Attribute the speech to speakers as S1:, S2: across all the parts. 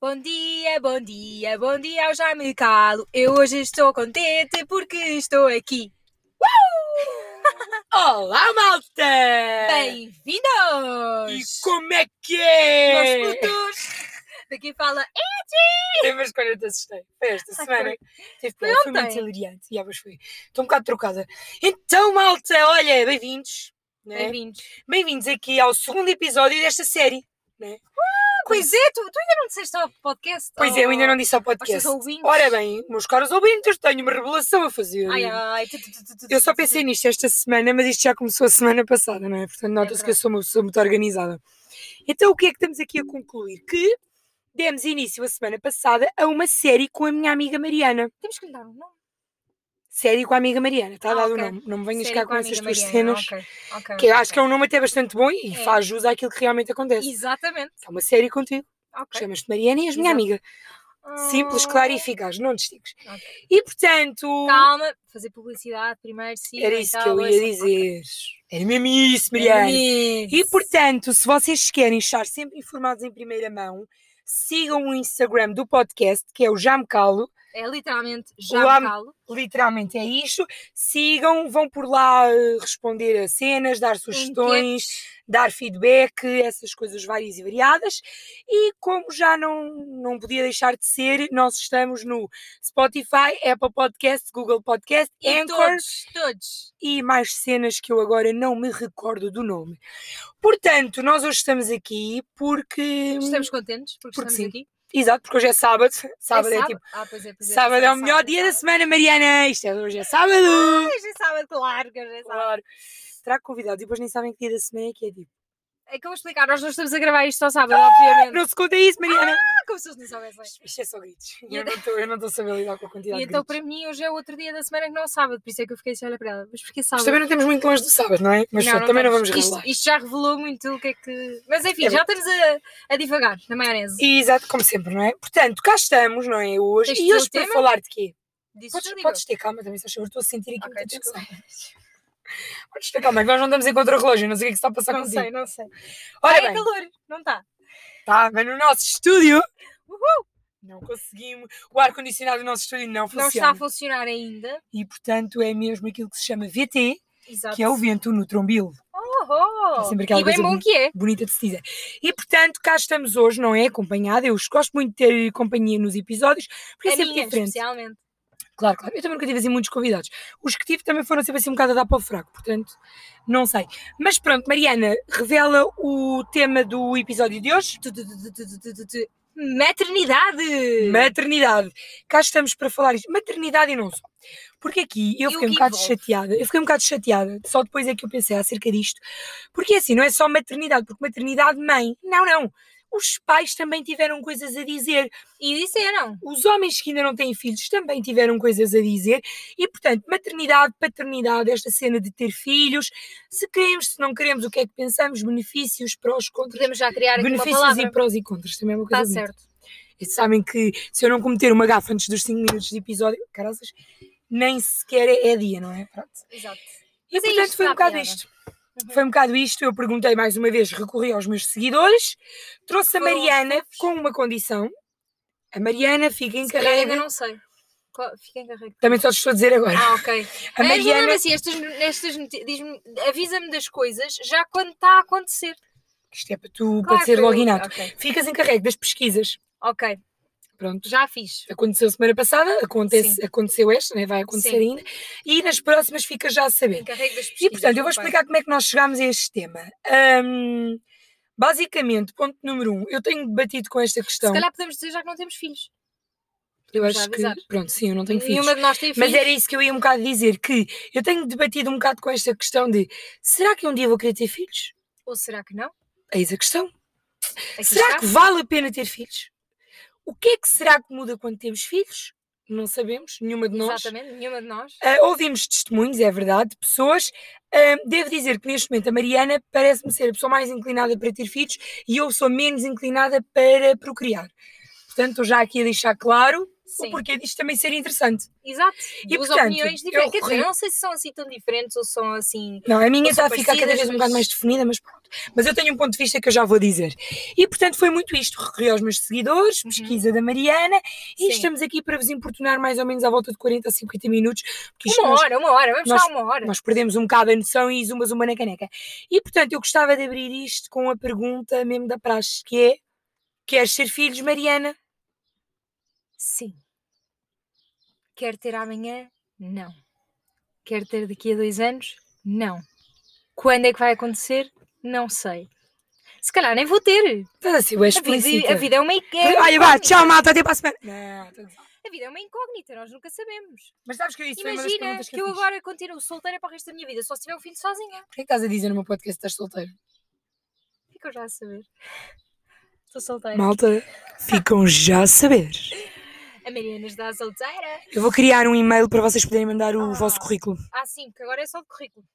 S1: Bom dia, bom dia, bom dia ao Jaime Calo. Eu hoje estou contente porque estou aqui.
S2: Olá, malta!
S1: Bem-vindos!
S2: E como é que é?
S1: Meus putos! Daqui fala
S2: quando eu te assustei. Foi esta
S1: Ai,
S2: semana.
S1: foi.
S2: Teve
S1: Foi
S2: foi muito
S1: ontem.
S2: hilariante. E ah, mas foi. Estou um bocado trocada. Então, malta, olha, bem-vindos. né?
S1: Bem-vindos.
S2: Bem-vindos aqui ao segundo episódio desta série. Né?
S1: Pois é, tu, tu ainda não disseste ao podcast?
S2: Pois é, eu ainda não disse ao podcast. Ora bem, meus caros ouvintes, tenho uma revelação a fazer.
S1: Ai, ai. tu, tu,
S2: Eu só pensei nisto esta semana, mas isto já começou a semana passada, não é? Portanto, nota-se que eu sou uma pessoa muito organizada. Então, o que é que estamos aqui a concluir? Que demos início a semana passada a uma série com a minha amiga Mariana.
S1: Temos que lhe dar um nome.
S2: Série com a amiga Mariana, está
S1: Ah,
S2: dado
S1: ok.
S2: o nome. Não me venhas cá com, essas tuas cenas,
S1: Ok, ok,
S2: que acho que é um nome até bastante bom e
S1: É.
S2: faz jus àquilo que realmente acontece.
S1: Exatamente.
S2: É uma série contigo.
S1: Ok.
S2: Chamas-te Mariana e és minha amiga. Simples,
S1: Ah,
S2: claro e eficaz, não distingues.
S1: Ok.
S2: E portanto,
S1: Calma, fazer publicidade primeiro, sim.
S2: era isso que eu ia dizer. Era mesmo isso, Mariana. E portanto, se vocês querem estar sempre informados em primeira mão, sigam o Instagram do podcast, que é o Jamcalo,
S1: É literalmente já
S2: Lá-
S1: calo.
S2: literalmente é isto. Sigam, vão por lá eh, responder a cenas, dar sugestões, dar feedback, essas coisas várias e variadas. E como já não, não podia deixar de ser, nós estamos no Spotify, Apple Podcast, Google Podcast,
S1: E
S2: Anchor
S1: todos, todos.
S2: e mais cenas que eu agora não me recordo do nome. Portanto, nós hoje estamos aqui porque.
S1: Estamos contentes porque,
S2: Porque
S1: estamos
S2: sim.
S1: aqui.
S2: Exato, porque hoje é sábado. Sábado é,
S1: sábado?
S2: tipo.
S1: Ah, pois é, pois é,
S2: Sábado
S1: pois
S2: é o melhor dia da semana, Mariana. Isto é, hoje é sábado.
S1: Hoje é sábado, claro que hoje é sábado.
S2: Claro. Trago convidados e depois nem sabem que dia da semana é que é tipo.
S1: É que eu vou explicar, nós não estamos a gravar isto ao sábado, obviamente.
S2: Não se conta isso, Mariana.
S1: Ah, como se eles não soubessem.
S2: Isto é só gritos.
S1: E
S2: Eu não estou- eu não a saber lidar com a quantidade
S1: E
S2: de
S1: então,
S2: gritos.
S1: para mim, hoje é outro dia da semana que não é sábado, por isso é que eu fiquei assim a olhar para ela. Mas porquê sábado?
S2: Mas também não estamos muito longe do sábado, não é? Mas pronto, também não vamos revelar.
S1: Isto, isto já revelou muito o que é que. Mas enfim,
S2: É
S1: já estamos a, a divagar na maionese.
S2: E, exato, como sempre, não é? Portanto, cá estamos, não é? Hoje.
S1: Tens de
S2: E hoje para falar de quê? Podes,
S1: eu
S2: podes ter calma também, se achas, estou a sentir aqui
S1: Ok,
S2: muita tensão. Podes ter calma, é que nós não estamos em contra-relógio, não sei o que é que está a passar
S1: Não
S2: contigo.
S1: sei, não sei.
S2: Ora
S1: Ah, é calor, não está?
S2: tá, mas no nosso estúdio não conseguimos, o ar-condicionado do nosso estúdio não
S1: Não está
S2: funciona.
S1: a funcionar ainda.
S2: E portanto é mesmo aquilo que se chama VT,
S1: Exato.
S2: que é o vento no trombil.
S1: Oh,
S2: É sempre aquela
S1: e bem bom que é.
S2: Bonita de se dizer. E portanto, cá estamos hoje, não é? Acompanhada. Eu gosto muito de ter companhia nos episódios, porque é sempre
S1: minha,
S2: diferente.
S1: especialmente.
S2: Claro, claro. Eu também nunca tive assim muitos convidados. Os que tive também foram sempre assim um bocado a dar para o fraco, portanto, não sei. Mas pronto, Mariana, revela o tema do episódio de hoje.
S1: Maternidade!
S2: Maternidade. Cá estamos para falar isto. Maternidade e não só. Porque aqui eu fiquei um bocado
S1: envolve?
S2: chateada. Eu fiquei um bocado chateada. Só depois é que eu pensei acerca disto. Porque assim, não é só maternidade, porque maternidade, mãe. Não, não. Os pais também tiveram coisas a dizer.
S1: E disseram.
S2: Os homens que ainda não têm filhos também tiveram coisas a dizer. E, portanto, maternidade, paternidade, esta cena de ter filhos, se queremos, se não queremos, o que é que pensamos, benefícios, prós, contras.
S1: Podemos já criar
S2: Benefícios e prós e contras, também é uma coisa
S1: Está certo.
S2: E sabem que se eu não cometer uma gafa antes dos 5 minutos de episódio, caraças, nem sequer é, dia, não é? Pronto.
S1: Exato.
S2: E
S1: Mas é
S2: portanto foi um bocado isto. Foi um bocado isto. Eu perguntei mais uma vez, recorri aos meus seguidores, trouxe a Mariana com uma condição. A Mariana fica encarregue.
S1: não sei. Fica encarregue.
S2: Também só te estou a dizer agora.
S1: Ah, ok.
S2: A
S1: Mas
S2: Mariana.
S1: assim, estas, estas avisa-me das coisas já quando está a acontecer.
S2: Isto é para tu,
S1: Claro
S2: para ser logo
S1: eu-
S2: inato.
S1: Ok,
S2: Ficas encarregue das pesquisas.
S1: ok,
S2: Pronto.
S1: já fiz.
S2: Aconteceu semana passada, acontece,
S1: Sim.
S2: aconteceu esta, né? vai acontecer
S1: Sim.
S2: ainda. E nas próximas fica já a saber. E portanto, eu vou explicar como é que nós chegámos a este tema. Hum, basicamente, ponto número um, eu tenho debatido com esta questão.
S1: Se calhar podemos dizer já que não temos filhos.
S2: eu acho que. Pronto, sim, eu não tenho filhos.
S1: Nenhuma de nós tem filhos.
S2: Mas era isso que eu ia um bocado dizer, que eu tenho debatido um bocado com esta questão de será que um dia vou querer ter filhos?
S1: Ou será que não?
S2: Eis a questão.
S1: Aqui
S2: será
S1: está.
S2: que vale a pena ter filhos? O que é que será que muda quando temos filhos? Não sabemos, nenhuma de nós.
S1: Exatamente, nenhuma de nós.
S2: Ah, ouvimos testemunhos, é verdade, de pessoas. Ah, devo dizer que neste momento a Mariana parece-me ser a pessoa mais inclinada para ter filhos e eu sou menos inclinada para procriar. Portanto, estou já aqui a deixar claro o porquê disto também ser interessante.
S1: Exato.
S2: E,
S1: Duas
S2: portanto,
S1: opiniões
S2: eu
S1: diferentes. Quer dizer, eu não sei se são assim tão diferentes ou são assim.
S2: Não, a minha está a ficar cada vez um bocado
S1: mas-
S2: mais definida, mas pronto. Mas eu tenho um ponto de vista que eu já vou dizer. E portanto foi muito isto. Recorri aos meus seguidores,
S1: Uhum.
S2: pesquisa da Mariana, e
S1: Sim.
S2: estamos aqui para vos importunar mais ou menos à volta de 40 a 50 minutos,
S1: Uma
S2: nós,
S1: hora, uma hora, vamos
S2: nós-
S1: dar uma hora.
S2: nós perdemos um bocado a noção e zuma zuma na caneca. E portanto eu gostava de abrir isto com a pergunta mesmo da praxe, que é: queres ser filhos, Mariana?
S1: Sim. Quer ter amanhã? Não. Quer ter daqui a dois anos? Não. Quando é que vai acontecer? Não sei. Se calhar nem vou ter.
S2: Estás assim, é
S1: A vida, a vida é uma incógnita.
S2: Olha, vá, tchau, malta, até para a semana. Não, estou a
S1: vida é uma incógnita, nós nunca sabemos.
S2: Mas sabes que isso foi uma das
S1: Imagina
S2: perguntas
S1: que,
S2: que,
S1: eu
S2: eu fiz.
S1: agora continuo solteira para o resto da minha vida, só se tiver um filho sozinha.
S2: Porquê que estás a dizer no meu podcast que estás solteiro?
S1: Fico já a saber. Estou solteira.
S2: Malta, ficam já a saber.
S1: A Mariana está solteira.
S2: Eu vou criar um e-mail para vocês poderem mandar o
S1: Ah.
S2: vosso currículo.
S1: Ah, sim, que agora é só de currículo.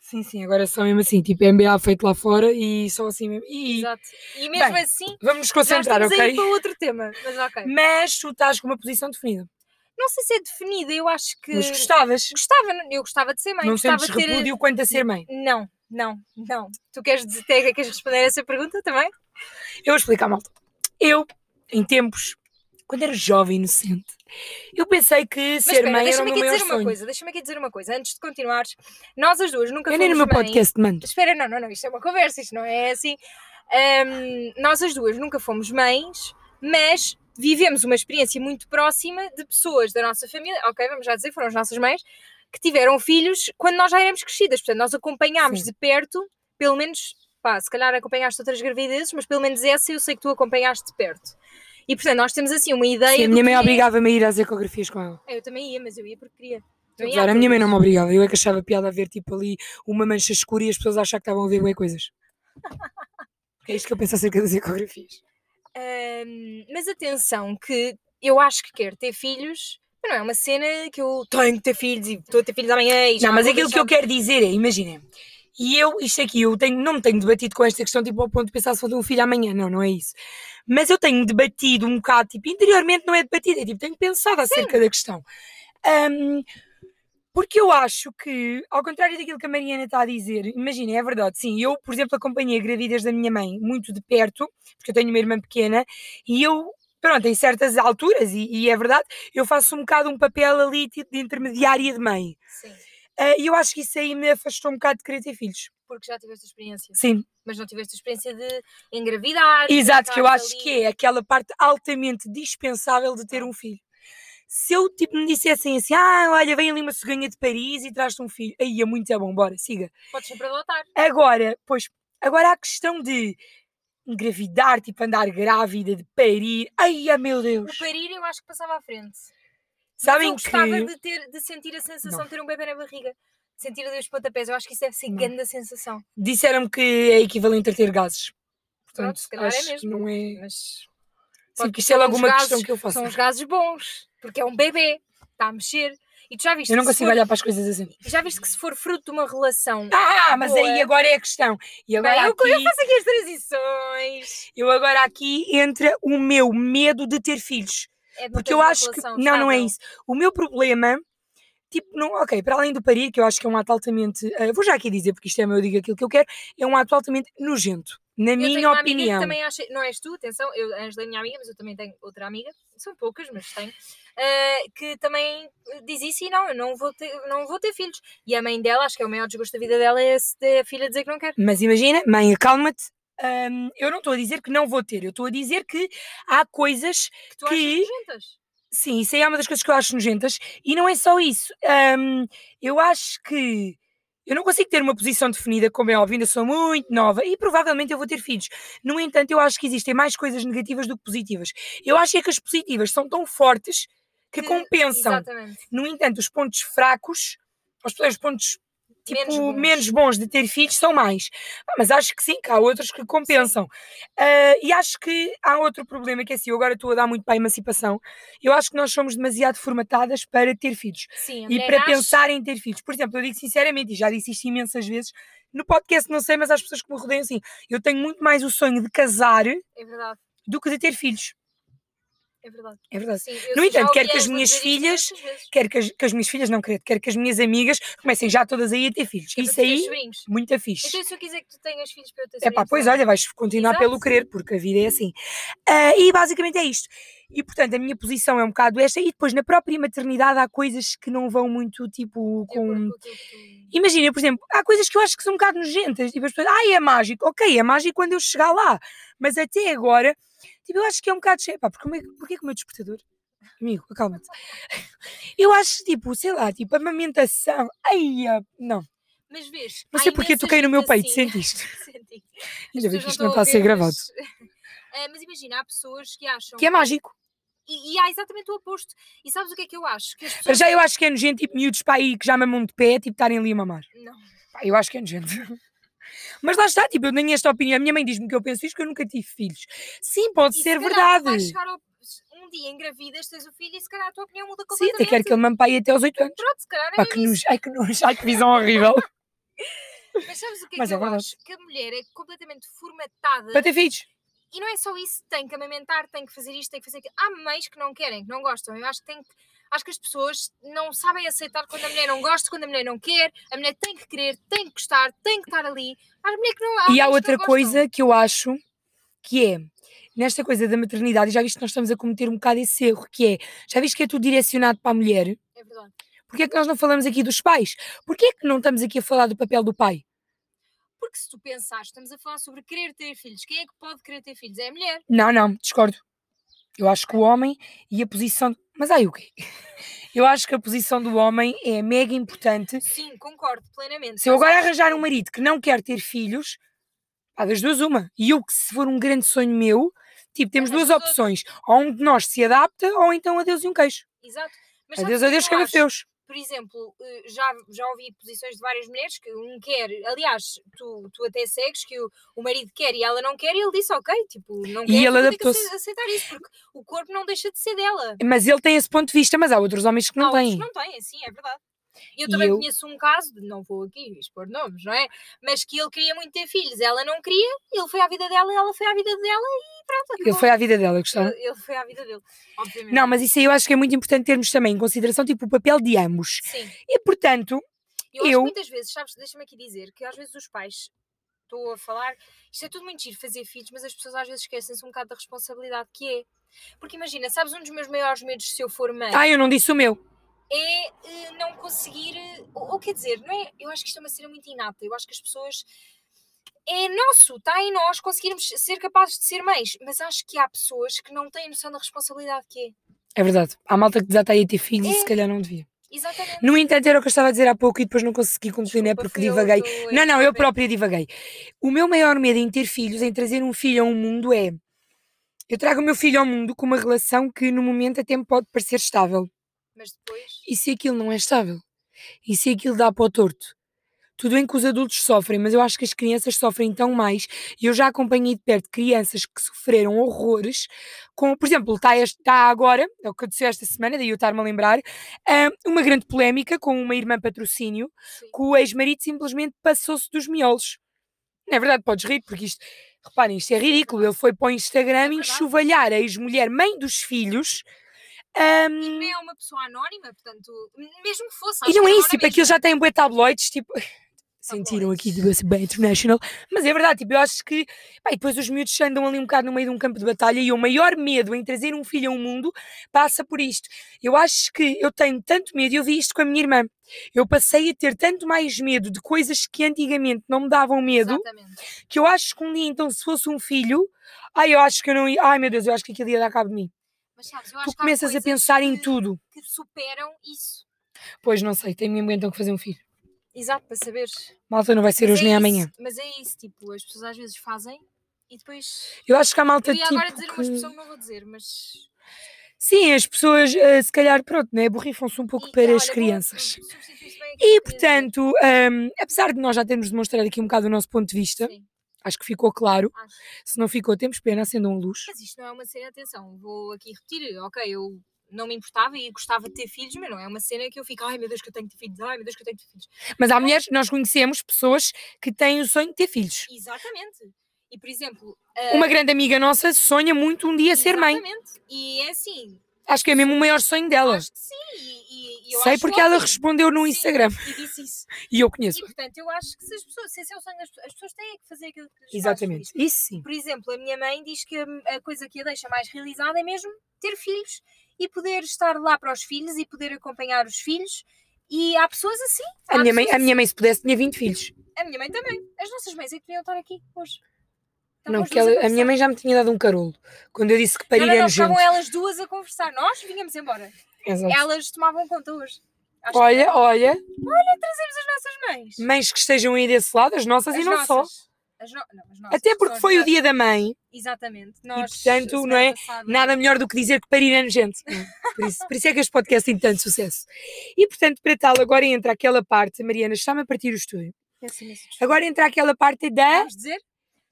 S2: Sim, sim, agora é só mesmo assim, tipo MBA feito lá fora e só assim mesmo. E
S1: Exato. E mesmo
S2: Bem,
S1: assim,
S2: vamos nos
S1: já
S2: concentrar,
S1: aí
S2: ok?
S1: para outro tema. Mas ok.
S2: Mas tu estás com uma posição definida.
S1: Não sei se é definida, eu acho que.
S2: Mas gostavas.
S1: Gostava, eu gostava de ser mãe.
S2: não
S1: gostava
S2: sentes
S1: ter...
S2: repúdio quanto a ser mãe.
S1: Não, não, não. Tu queres, dizer, queres responder essa pergunta também?
S2: Eu vou explicar, malta. Eu, em tempos, quando era jovem inocente, eu pensei que ser
S1: espera,
S2: mãe era o
S1: deixa-me
S2: meu
S1: aqui
S2: maior
S1: dizer uma
S2: sonho.
S1: coisa, deixa-me aqui dizer uma coisa, antes de continuares, nós as duas nunca
S2: Eu nem no
S1: fomos
S2: meu
S1: mães.
S2: podcast mando.
S1: Espera, não, não, não, isto é uma conversa, isto não é assim. Ahm, nós as duas nunca fomos mães, mas vivemos uma experiência muito próxima de pessoas da nossa família, ok, vamos já dizer, foram as nossas mães, que tiveram filhos quando nós já éramos crescidas. Portanto, nós acompanhámos
S2: Sim.
S1: de perto, pelo menos, pá, se calhar acompanhaste outras gravidezes, mas pelo menos essa eu sei que tu acompanhaste de perto. E portanto, nós temos assim uma ideia.
S2: Sim, a minha mãe
S1: é-
S2: obrigava-me a ir às ecografias com ela.
S1: Eu também ia, mas eu ia porque queria.
S2: Estou a minha mãe não me obrigava. Eu é que achava piada a ver tipo ali uma mancha escura e as pessoas achar que estavam a ver bué coisas. É isto que eu penso acerca das ecografias.
S1: Ahm, mas atenção, que eu acho que quero ter filhos, mas não é uma cena que eu tenho que ter filhos e estou a ter filhos amanhã e
S2: Não, mas aquilo que eu
S1: deixar-
S2: quero dizer é, imaginem, e eu, isto aqui, eu tenho, não me tenho debatido com esta questão, tipo, ao ponto de pensar se vou ter um filho amanhã, não, não é isso. Mas eu tenho debatido um bocado, tipo, interiormente não é debatido, é tipo, tenho pensado acerca da questão. Ahm, porque eu acho que, ao contrário daquilo que a Mariana está a dizer, imaginem, é verdade, sim, eu, por exemplo, acompanhei a gravidez da minha mãe muito de perto, porque eu tenho uma irmã pequena, e eu, pronto, em certas alturas, e, e é verdade, eu faço um bocado um papel ali, tipo, de intermediária de mãe.
S1: Sim,
S2: Ah, E eu acho que isso aí me afastou um bocado de querer ter filhos.
S1: porque já tiveste a experiência.
S2: Sim,
S1: Mas não tiveste a experiência de engravidar.
S2: exato, que eu acho
S1: ali.
S2: que é aquela parte altamente dispensável de ter um filho. Se eu tipo me dissessem assim, ah, olha, vem ali uma cegonha de Paris e traz-te um filho, aí é muito é bom, bora, siga.
S1: Podes sempre adotar.
S2: Agora, pois, agora a questão de engravidar, tipo andar grávida, de parir, ai, meu
S1: O
S2: Deus.
S1: parir eu acho que passava à frente.
S2: Sabem
S1: eu gostava
S2: que...
S1: de, ter, de sentir a sensação
S2: Não.
S1: de ter um bebê na barriga. De sentir ali os pontapés. Eu acho que isso deve ser
S2: Não.
S1: grande a sensação.
S2: Disseram-me que é equivalente a ter gases.
S1: Pronto,
S2: Portanto,
S1: se calhar é mesmo.
S2: não é...
S1: Mas
S2: Sim, que isto é logo uma
S1: gases-
S2: questão que eu faço.
S1: São os gases bons. Porque é um bebê. Está a mexer. E tu já viste
S2: Eu não consigo
S1: for-
S2: olhar para as coisas assim.
S1: Já viste que se for fruto de uma relação.
S2: Ah, mas aí agora é a questão. E agora
S1: Bem, eu, eu
S2: aqui,
S1: faço aqui as transições.
S2: eu agora aqui entra o meu medo de ter filhos.
S1: É
S2: Porque eu acho que.
S1: relação
S2: Não, não é
S1: estável.
S2: isso. O meu problema. Tipo, não, ok, para além do parir, que eu acho que é um ato altamente. eh, vou já aqui dizer, porque isto é meu, eu digo aquilo que eu quero, é um ato altamente nojento, na
S1: Eu
S2: minha opinião.
S1: também acha, não és tu, atenção, eu, a Angela é minha amiga, mas eu também tenho outra amiga, são poucas, mas tenho, eh, que também diz isso e não, eu não vou, ter, não vou ter filhos. E a mãe dela, acho que é o maior desgosto da vida dela, é a filha dizer que não quer.
S2: Mas imagina, mãe, acalma-te. Hum, eu não estou a dizer que não vou ter, eu estou a dizer que há coisas
S1: Que tu
S2: Que-
S1: nojentas.
S2: Sim, isso aí é uma das coisas que eu acho nojentas. E não é só isso. Hum, eu acho que eu não consigo ter uma posição definida, como é óbvio, ainda sou muito nova e provavelmente eu vou ter filhos. No entanto, eu acho que existem mais coisas negativas do que positivas. Eu acho é que as positivas são tão fortes que, compensam.
S1: Exatamente.
S2: No entanto, os pontos fracos, os, os pontos tipo,
S1: Menos
S2: menos
S1: bons.
S2: bons. de ter filhos são mais. Ah, mas acho que sim, que há outros que compensam. Ah, e acho que há outro problema que é assim, eu agora estou a dar muito para a emancipação. Eu acho que nós somos demasiado formatadas para ter filhos
S1: Sim,
S2: e para
S1: nasce-
S2: pensar em ter filhos. Por exemplo, eu digo sinceramente, e já disse isto imensas vezes, no podcast não sei, mas às pessoas que me rodeiam assim, eu tenho muito mais o sonho de casar
S1: É
S2: do que de ter filhos.
S1: É verdade.
S2: É verdade.
S1: Sim,
S2: No entanto, quero que as minhas filhas-. Quero que as, que as minhas filhas, não quero, quero que as minhas amigas comecem já todas aí a ter filhos.
S1: É
S2: Isso aí, muito fixe.
S1: Então, se eu quiser que tu tenhas filhos para eu ter
S2: É pá, pois olha, vais continuar
S1: Exato.
S2: pelo querer, porque a vida é assim. Ah, e basicamente é isto. E portanto, a minha posição é um bocado esta, e depois na própria maternidade há coisas que não vão muito tipo com. Imagina, por exemplo, há coisas que eu acho que são um bocado nojentas. Tipo, as pessoas, ai, é mágico. Ok, é mágico quando eu chegar lá. Mas até agora, tipo, eu acho que é um bocado cheio. Pá, porque, porquê que o meu despertador? Amigo, acalma-te. Eu acho, tipo, sei lá, tipo, amamentação. Ai, ah, não.
S1: Mas vês,
S2: Não sei porque toquei no meu peito,
S1: assim.
S2: sentiste?
S1: Senti.
S2: Ainda bem que isto não está a ser gravado.
S1: Mas, Ah, mas imagina, há pessoas que acham.
S2: Que é mágico.
S1: E, e há exatamente o oposto. E sabes o que é que eu acho? Que pessoas.
S2: já eu acho que é nojento, tipo, miúdos para aí que já mamam de pé, tipo, estarem ali a mamar.
S1: Não.
S2: Pá, eu acho que é nojento. Mas lá está, tipo, eu tenho esta opinião. A minha mãe diz-me que eu penso isto, que eu nunca tive filhos. Sim, pode
S1: E
S2: ser
S1: se
S2: verdade.
S1: vais chegar ao- um dia engravidas, tens o filho e se calhar a tua opinião muda
S2: Sim,
S1: completamente.
S2: até quero que ele aí até aos 8 anos.
S1: Pronto, se calhar é
S2: Pá, que nojo, ai que nojo, ai que visão horrível.
S1: Mas sabes o que é
S2: Mas
S1: que
S2: é
S1: eu
S2: verdade.
S1: acho? Que a mulher é completamente formatada.
S2: para ter filhos.
S1: E não é só isso, tem que amamentar, tem que fazer isto, tem que fazer aquilo. Há mães que não querem, que não gostam. Eu acho que tem que. Acho que as pessoas não sabem aceitar quando a mulher não gosta, quando a mulher não quer. A mulher tem que querer, tem que gostar, tem que estar ali. Há mulher que não há
S2: E há outra coisa que eu acho que é nesta coisa da maternidade, e já viste que nós estamos a cometer um bocado esse erro, que é, já viste que é tudo direcionado para a mulher?
S1: É verdade.
S2: Porquê é que nós não falamos aqui dos pais? Porquê é que não estamos aqui a falar do papel do pai?
S1: Porque se tu pensares, estamos a falar sobre querer ter filhos. Quem é que pode querer ter filhos? É a mulher.
S2: Não, não, discordo. Eu acho que o homem e a posição. Mas aí o quê? Eu acho que a posição do homem é mega importante.
S1: Sim, concordo plenamente.
S2: Se eu agora arranjar um marido que não quer ter filhos, pá, das duas uma. E eu que se for um grande sonho meu, tipo, temos duas opções. Ou um de nós se adapta, ou então adeus e um queijo.
S1: Exato. Mas
S2: Adeus,
S1: é
S2: adeus, cabafeus.
S1: Por exemplo, eh, já, já ouvi posições de várias mulheres que um quer, aliás, tu, tu até segues que o, o marido quer e ela não quer, e ele disse ok, tipo, não
S2: E
S1: quer, ter que
S2: adaptou-se.
S1: ace- aceitar isso, porque o corpo não deixa de ser dela.
S2: Mas ele tem esse ponto de vista, mas há outros homens que não
S1: Há outros
S2: têm.
S1: que não têm, sim, é verdade. Eu também
S2: eu-
S1: conheço um caso, de- não vou aqui expor nomes, não é? Mas que ele queria muito ter filhos, ela não queria, ele foi à vida dela, ela foi à vida dela e pronto,
S2: Ele
S1: acabou.
S2: foi à vida dela, gostava.
S1: Ele, ele foi à vida dele, obviamente.
S2: Não, mas isso aí eu acho que é muito importante termos também em consideração, tipo, o papel de ambos.
S1: Sim.
S2: E, portanto,
S1: Eu, acho
S2: Eu-
S1: que muitas vezes, sabes, deixa-me aqui dizer, que às vezes os pais, estou a falar, isto é tudo muito giro fazer filhos, mas as pessoas às vezes esquecem-se um bocado da responsabilidade que é. Porque imagina, sabes, um dos meus maiores medos se eu for mãe
S2: ah, eu não disse o meu.
S1: É eh, não conseguir, ou, ou quer dizer, não é? Eu acho que isto é uma cena muito inata, eu acho que as pessoas. É nosso, está em nós conseguirmos ser capazes de ser mães, mas acho que há pessoas que não têm noção da responsabilidade que é.
S2: É verdade. Há malta que já está aí ter filhos e
S1: É.
S2: se calhar não devia.
S1: Exatamente.
S2: No entanto, era o que eu estava a dizer há pouco e depois não consegui concluir, né? Porque divaguei.
S1: a
S2: Não, não, eu própria divaguei. O meu maior medo em ter filhos, em trazer um filho a um mundo é. Eu trago o meu filho ao mundo com uma relação que no momento até me pode parecer estável.
S1: Mas depois.
S2: E se aquilo não é estável? E se aquilo dá para o torto? Tudo bem que os adultos sofrem, mas eu acho que as crianças sofrem tão mais. E eu já acompanhei de perto crianças que sofreram horrores com, por exemplo, está, este- está agora, é o que aconteceu esta semana, daí eu estar-me a lembrar, ah, uma grande polémica com uma irmã patrocínio,
S1: Sim.
S2: que o ex-marido simplesmente passou-se dos miolos. Não é verdade, podes rir, porque isto, reparem, isto é ridículo. Ele foi para o Instagram
S1: É
S2: enxovalhar a ex-mulher, mãe dos filhos. Ah,
S1: E não é uma pessoa anónima, portanto, mesmo que fosse.
S2: E não é isso, tipo, aquilo já tem bué tabloides, tipo. Sentiram aqui de ser bem international, mas é verdade, tipo, eu acho que. Pá, e depois os miúdos andam ali um bocado no meio de um campo de batalha e o maior medo em trazer um filho ao mundo passa por isto. Eu acho que eu tenho tanto medo, eu vi isto com a minha irmã. Eu passei a ter tanto mais medo de coisas que antigamente não me davam medo,
S1: Exatamente.
S2: que eu acho que um dia, então, se fosse um filho, ai, eu acho que eu não ia. Ai meu Deus, eu acho que aquilo ia dar cabo de mim.
S1: Mas sabes, eu acho
S2: Tu
S1: que há
S2: começas a
S1: coisas
S2: pensar em
S1: que-
S2: tudo.
S1: Que superam isso.
S2: Pois não sei, tenho mesmo então que fazer um filho.
S1: Exato, para saberes.
S2: Malta não vai ser
S1: Mas
S2: hoje
S1: é
S2: nem
S1: isso,
S2: amanhã.
S1: Mas é isso, tipo, as pessoas às vezes fazem e depois.
S2: Eu acho que há malta
S1: Eu ia agora
S2: tipo
S1: dizer uma
S2: que-
S1: expressão que não vou dizer, mas.
S2: Sim, as pessoas eh, se calhar pronto, né, borrifam-se um pouco
S1: E,
S2: para
S1: olha,
S2: as
S1: boa,
S2: crianças.
S1: substitui-se bem aquilo
S2: E
S1: que eu queria
S2: portanto, hum, apesar de nós já termos demonstrado aqui um bocado o nosso ponto de vista.
S1: Sim,
S2: acho que ficou claro.
S1: acho.
S2: Se não ficou, temos pena, acendam a luz.
S1: Mas isto não é uma cena, atenção, vou aqui repetir, ok, eu não me importava e gostava de ter filhos, mas não é uma cena que eu fico, ai meu Deus que eu tenho que ter filhos, ai meu Deus que eu tenho que ter filhos.
S2: Mas há mulheres, nós conhecemos pessoas que têm o sonho de ter filhos.
S1: Exatamente. E por exemplo,
S2: Uma
S1: ah,
S2: grande amiga nossa sonha muito um dia ser mãe.
S1: Exatamente. E é assim,
S2: Acho que é mesmo o maior sonho dela.
S1: acho que sim. E, e- e eu
S2: Sei porque ela respondeu no
S1: Sim,
S2: Instagram
S1: E disse isso.
S2: e eu
S1: E
S2: conheço.
S1: portanto, eu acho que se as pessoas, se esse é o sonho das pessoas, as pessoas têm que fazer aquilo que lhes faz
S2: Exatamente.
S1: feliz.
S2: Isso sim.
S1: Por exemplo, a minha mãe diz que a, coisa que a deixa mais realizada é mesmo ter filhos e poder estar lá para os filhos e poder acompanhar os filhos. E há pessoas assim.
S2: A minha, mãe,
S1: pessoas
S2: a minha mãe, se pudesse, tinha 20 filhos.
S1: assim. A minha mãe também. As nossas mães é que deviam estar aqui hoje.
S2: Não,
S1: Estavam as
S2: porque ela- a minha mãe já me tinha dado um carolo. Quando eu disse que
S1: Não,
S2: parir
S1: não,
S2: é
S1: não, estavam elas duas a conversar. Nós vínhamos embora.
S2: Exato.
S1: Elas tomavam conta hoje. Acho
S2: Olha, olha,
S1: que trazemos as nossas mães.
S2: mães que estejam aí desse lado, as nossas
S1: As
S2: e não só.
S1: nossas. As no- não, nossas,
S2: Até porque foi o
S1: melhores.
S2: dia da mãe,
S1: Exatamente. Nós,
S2: portanto,
S1: semana
S2: não é
S1: passada-
S2: nada melhor do que dizer que parir é nojento. não é? Por isso, por isso é que este podcast tem tanto sucesso. E portanto, para tal, agora entra aquela parte, Mariana, está-me a partir o estúdio.
S1: Peço imensa desculpa.
S2: Agora entra aquela parte da
S1: Vamos dizer?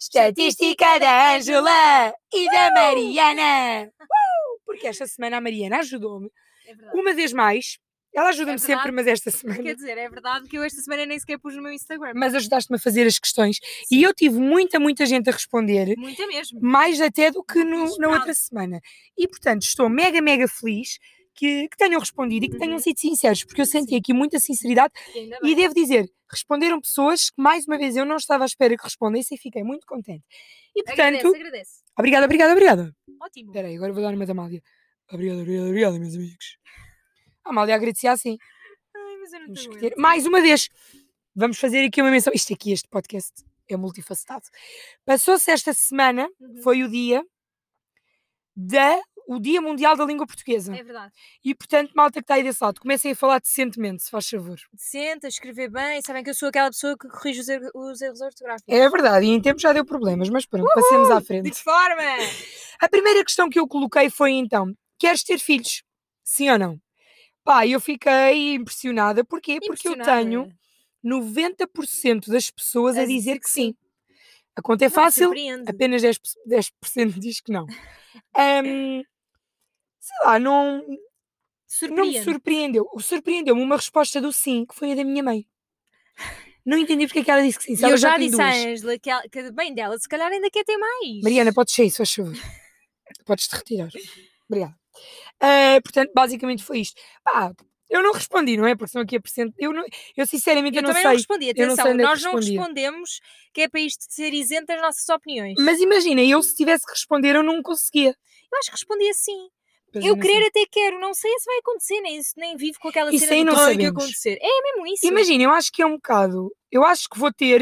S2: Estatística da Ângela e da Mariana. Uh! Porque esta semana a Mariana ajudou-me,
S1: É
S2: uma vez mais. Ela ajuda-me
S1: É
S2: sempre, mas esta semana.
S1: Quer dizer, é verdade que eu esta semana nem sequer pus no meu Instagram.
S2: Mas ajudaste-me a fazer as questões. E eu tive muita, muita gente a responder.
S1: Muita mesmo.
S2: mais até do que no- na outra semana. E portanto estou mega, mega feliz que, que tenham respondido e que tenham
S1: Uhum.
S2: sido sinceros, porque eu senti aqui muita sinceridade
S1: E
S2: devo dizer, responderam pessoas que mais uma vez eu não estava à espera que respondessem e fiquei muito contente. E portanto,
S1: Agradeço, agradeço.
S2: obrigada, obrigada, obrigada.
S1: Ótimo.
S2: Espera aí, agora vou dar uma da Amália. Obrigada, obrigada, obrigada, meus amigos. A Amália agradecia assim.
S1: Ai, mas eu não
S2: que ter- Mais uma vez, vamos fazer aqui uma menção. Isto aqui, este podcast é multifacetado. Passou-se esta semana,
S1: Uhum.
S2: foi o dia da o Dia Mundial da Língua Portuguesa.
S1: É verdade.
S2: E portanto, malta que está aí desse lado, comecem a falar decentemente, se faz favor.
S1: Senta, escrever bem. Sabem que eu sou aquela pessoa que corrige os, erros- os erros ortográficos.
S2: É verdade, e em tempo já deu problemas, mas pronto, passemos à
S1: De
S2: frente.
S1: que forma?
S2: A primeira questão que eu coloquei foi então: queres ter filhos? Sim ou não? Pá, eu fiquei impressionada. Porquê? Porque eu tenho 90% das pessoas a,
S1: A
S2: dizer que sim. A conta é fácil, apenas 10%, 10% diz que não. Ahm, sei lá, não, não me
S1: Surpreende.
S2: surpreendeu. Surpreendeu-me uma resposta do sim, que foi a da minha mãe. Não entendi porque é que ela disse que sim. Se
S1: E
S2: ela
S1: eu já
S2: tem
S1: disse à. Ângela que, ela- que bem dela, se calhar ainda quer ter mais.
S2: Mariana, podes sair, se faz favor. Podes te retirar. Obrigada. Ah, portanto, basicamente foi isto. Pá, eu não respondi, não é? Porque senão aqui a percent... eu, não... eu sinceramente
S1: Eu,
S2: não
S1: também
S2: sei.
S1: não respondi.
S2: eu não sei
S1: Atenção,
S2: que
S1: nós não respondemos que é para isto ser isento das nossas opiniões.
S2: Mas imagina, eu se tivesse que responder, eu não conseguia.
S1: Eu acho que respondi assim.
S2: Pois
S1: Eu querer até quero, não sei se vai acontecer, nem, nem vivo com aquela
S2: Isso
S1: cena
S2: aí não
S1: "Ai, que acontecer. É mesmo isso.
S2: Imagina, eu acho que é um bocado. Eu acho que vou ter,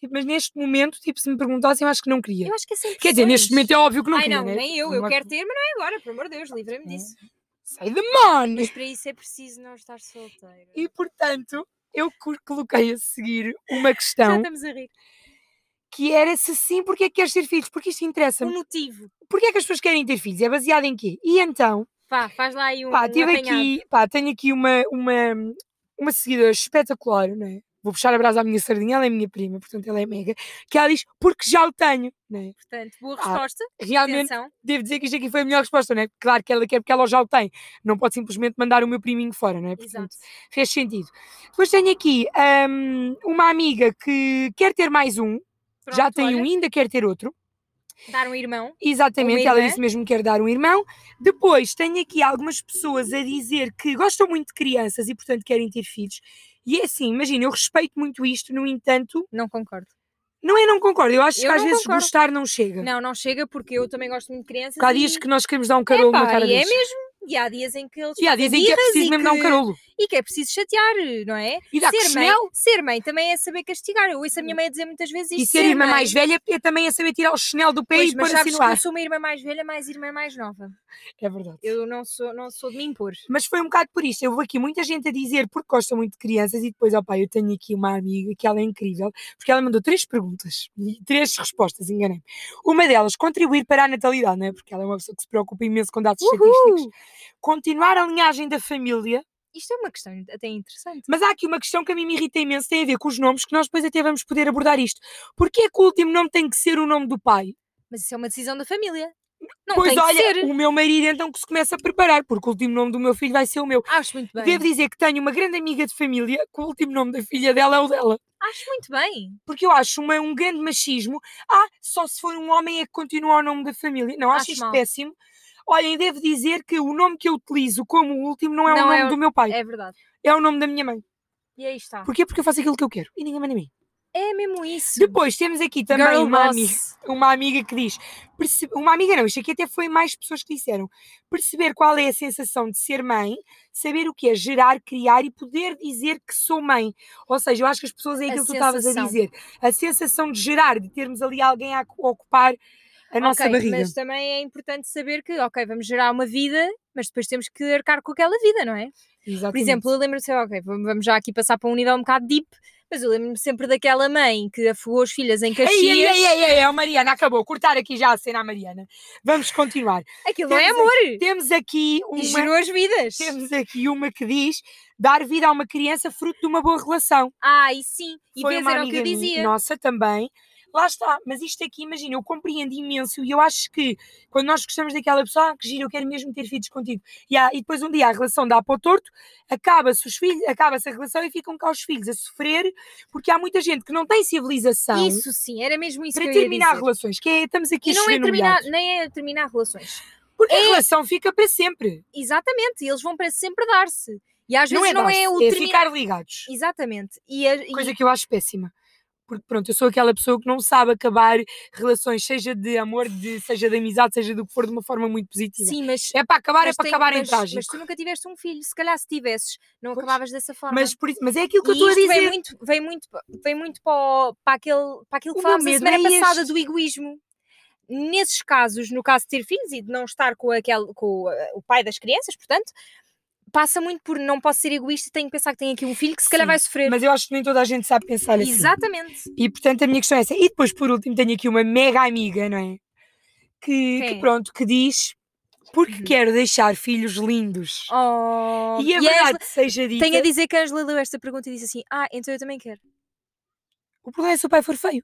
S2: tipo, mas neste momento, tipo, se me perguntassem, eu acho que não queria.
S1: Eu acho que é sempre
S2: Quer dizer, neste momento é óbvio que não
S1: Ai
S2: queria.
S1: não,
S2: né?
S1: nem eu.
S2: Não
S1: Eu quero ter, mas não é agora, por amor de Deus, livra-me disso.
S2: Sai de mano!
S1: Mas para isso é preciso não estar solteira.
S2: E portanto, eu co- coloquei a seguir uma
S1: Já
S2: questão
S1: estamos a rir.
S2: Que era se sim, porque é que queres ter filhos? Porque isto
S1: O
S2: interessa-me.
S1: motivo.
S2: Porquê é que as pessoas querem ter filhos? É baseado em quê? E então,
S1: Pá, faz lá aí um,
S2: pá,
S1: um
S2: tive
S1: apanhado.
S2: aqui, pá, tenho aqui uma, uma, uma seguidora espetacular, não é? Vou puxar a brasa à minha sardinha, ela é minha prima, portanto ela é mega, que ela diz, porque já o tenho, não é?
S1: Portanto, boa
S2: Ah,
S1: resposta.
S2: Realmente,
S1: Atenção.
S2: devo dizer que isto aqui foi a melhor resposta, não é? Claro que ela quer porque ela já o tem, não pode simplesmente mandar o meu priminho fora, não é? Portanto,
S1: Exato.
S2: fez sentido. Depois tenho aqui hum, uma amiga que quer ter mais um, já
S1: Pronto,
S2: tem
S1: olha,
S2: um e ainda quer ter outro.
S1: Dar um irmão.
S2: Exatamente,
S1: Uma
S2: ela disse mesmo que quer dar um irmão. Depois tenho aqui algumas pessoas a dizer que gostam muito de crianças e, portanto, querem ter filhos. E é assim, imagina, eu respeito muito isto, no entanto,
S1: Não concordo.
S2: não é não concordo, eu acho
S1: Eu
S2: que às vezes
S1: concordo.
S2: gostar não chega.
S1: Não, não chega porque eu também gosto muito de crianças.
S2: Há dias
S1: e...
S2: que nós queremos dar um carolo na
S1: Epá,
S2: cara
S1: e é mesmo. E há dias em que eles
S2: E há dias em que é preciso mesmo dar um
S1: que-
S2: carolo.
S1: E que é preciso chatear, não é?
S2: E dar
S1: ser, mãe, ser mãe também é saber castigar. Eu ouço a minha mãe a dizer muitas vezes isto.
S2: E ser irmã
S1: mãe-
S2: mais velha é também a saber tirar o chinelo do pé
S1: Pois,
S2: e
S1: mas
S2: pôr assim
S1: que eu sou uma irmã mais velha, mais irmã mais nova.
S2: É verdade.
S1: Eu não sou, não sou de me impor.
S2: Mas foi um bocado por isto. Eu vou aqui muita gente a dizer porque gosta muito de crianças e depois, opá, eu tenho aqui uma amiga que ela é incrível, porque ela mandou três perguntas e três respostas, enganei Uma delas, contribuir para a natalidade, não é? Porque ela é uma pessoa que se preocupa imenso com dados estatísticos. Continuar a linhagem da família.
S1: Isto é uma questão até interessante.
S2: Mas há aqui uma questão que a mim me irrita imenso, tem a ver com os nomes, que nós depois até vamos poder abordar isto. Porquê é que o último nome tem que ser o nome do pai?
S1: Mas isso é uma decisão da família. Não
S2: pois
S1: tem
S2: olha,
S1: que ser.
S2: o meu marido então que se começa a preparar, porque o último nome do meu filho vai ser o meu.
S1: Acho muito bem.
S2: Devo dizer que tenho uma grande amiga de família que o último nome da filha dela é o dela.
S1: Acho muito bem.
S2: Porque eu acho uma- um grande machismo. Ah, só se for um homem é que continua o nome da família. Não, acho,
S1: Acho
S2: isto péssimo. Olhem, devo dizer que o nome que eu utilizo como último não é
S1: Não
S2: o
S1: é
S2: nome
S1: o-
S2: do meu pai,
S1: É verdade.
S2: é o nome da minha mãe.
S1: E aí está.
S2: Porquê? Porque eu faço aquilo que eu quero e ninguém manda em mim.
S1: É mesmo isso.
S2: Depois temos aqui também
S1: Girl
S2: uma
S1: boss.
S2: amiga, uma amiga que diz, perce- uma amiga não, isto aqui até foi mais pessoas que disseram, perceber qual é a sensação de ser mãe, saber o que é gerar, criar e poder dizer que sou mãe. Ou seja, eu acho que as pessoas é
S1: A
S2: aquilo que tu estavas a dizer, a sensação de gerar, de termos ali alguém a ocupar a nossa
S1: Ok,
S2: barriga.
S1: Mas também é importante saber que, ok, vamos gerar uma vida, mas depois temos que arcar com aquela vida, não é? Por
S2: Exatamente.
S1: exemplo, eu lembro-me, ok, vamos já aqui passar para um nível um bocado deep, mas eu lembro-me sempre daquela mãe que afogou as filhas em Caxias.
S2: Ei, ei, ei, ei, ei, oh, Mariana, acabou. Cortar aqui já a cena à Mariana. Vamos continuar.
S1: Aquilo não é
S2: Temos
S1: amor!
S2: Temos aqui
S1: E
S2: uma,
S1: gerou as vidas.
S2: temos aqui uma que diz dar vida a uma criança fruto de uma boa relação.
S1: Ah, e sim, e
S2: Foi
S1: era o que eu dizia.
S2: nossa também. Lá está, mas isto aqui, imagina, eu compreendo imenso e eu acho que quando nós gostamos daquela pessoa, ah, que gira, eu quero mesmo ter filhos contigo. E, há- e depois um dia a relação dá para o torto, acaba-se os filhos, acaba-se a relação e ficam cá os filhos a sofrer, porque há muita gente que não tem civilização
S1: Isso sim, era mesmo isso
S2: para terminar
S1: dizer.
S2: relações, que é, estamos aqui
S1: E
S2: a
S1: não é terminar, nem é terminar relações.
S2: Porque a
S1: é-
S2: relação fica para sempre.
S1: Exatamente, e eles vão para sempre dar-se. E às
S2: Não
S1: vezes
S2: é,
S1: não é o
S2: é
S1: terminar.
S2: ficar ligados.
S1: Exatamente. E, a- e-
S2: Coisa que eu acho péssima. Porque pronto, eu sou aquela pessoa que não sabe acabar relações, seja de amor, de, seja de amizade, seja do que for, de uma forma muito positiva.
S1: sim, mas
S2: É para acabar, é para
S1: tem-
S2: acabar em
S1: mas,
S2: trágico.
S1: mas tu nunca tiveste um filho, se calhar se tivesses, não
S2: Pois.
S1: acabavas dessa forma.
S2: Mas, por mas é aquilo que eu
S1: E
S2: estou a dizer.
S1: vem muito, vem muito, vem muito para, o- para, aquele, para aquilo que falámos
S2: meu
S1: a
S2: medo
S1: semana
S2: é
S1: passada
S2: este.
S1: do egoísmo. Nesses casos, no caso de ter filhos e de não estar com, aquele, com eh, o pai das crianças, portanto, passa muito por não posso ser egoísta, tenho que pensar que tenho aqui um filho que se calhar
S2: Sim,
S1: vai sofrer.
S2: Mas eu acho que nem toda a gente sabe pensar assim.
S1: Exatamente.
S2: E portanto a minha questão é essa. E depois, por último, tenho aqui uma mega amiga, não é? Que, que pronto, que diz porque
S1: Uhum.
S2: quero deixar filhos lindos.
S1: Oh,
S2: e a
S1: e a
S2: verdade
S1: Angela-
S2: seja dita,
S1: Tenho a dizer que a Angela leu esta pergunta e disse assim: Ah, então eu também quero.
S2: o problema é se o pai for feio.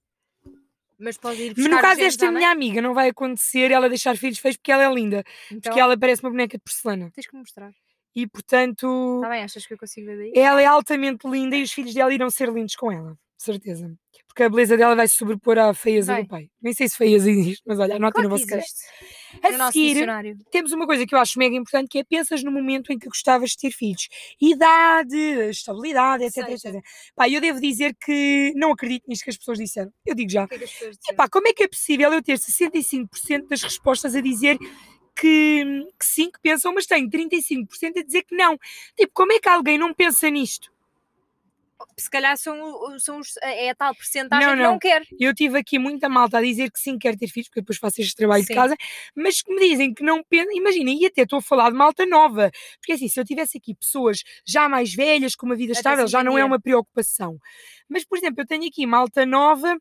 S1: Mas pode ir
S2: Mas no caso desta minha amiga, não vai acontecer ela deixar filhos feios porque ela é linda.
S1: Então,
S2: Porque ela parece uma boneca de porcelana.
S1: tens que me mostrar.
S2: E portanto,
S1: Está bem, achas que eu consigo ver daí?
S2: ela é altamente linda e os filhos dela irão ser lindos com ela. Certeza. Porque a beleza dela vai se sobrepor à feieza
S1: Vai.
S2: do pai. Nem sei se feieza existe, mas olha, anota
S1: Claro
S2: no vosso
S1: existe.
S2: A
S1: No
S2: seguir, temos uma coisa que eu acho mega importante que é pensas no momento em que gostavas de ter filhos. Idade, estabilidade, etc,
S1: Seja.
S2: etc. Pá, eu devo dizer que não acredito nisto que as pessoas disseram. Eu digo já.
S1: Que é que?
S2: Epá, como é que é possível eu ter 65% das respostas a dizer que, que sim, que pensam, mas tenho 35% a dizer que não? Tipo, como é que alguém não pensa nisto?
S1: Se calhar são, são os, é a tal porcentagem
S2: Não,
S1: que
S2: não.
S1: não quer.
S2: Eu tive aqui muita malta a dizer que sim, quer ter filhos, porque depois faço este trabalho
S1: Sim.
S2: de casa, mas que me dizem que não pensam. Imaginem, e até estou a falar de malta nova, porque assim, se eu tivesse aqui pessoas já mais velhas, com uma vida
S1: Até
S2: estável, já não é uma preocupação. Mas, por exemplo, eu tenho aqui malta nova,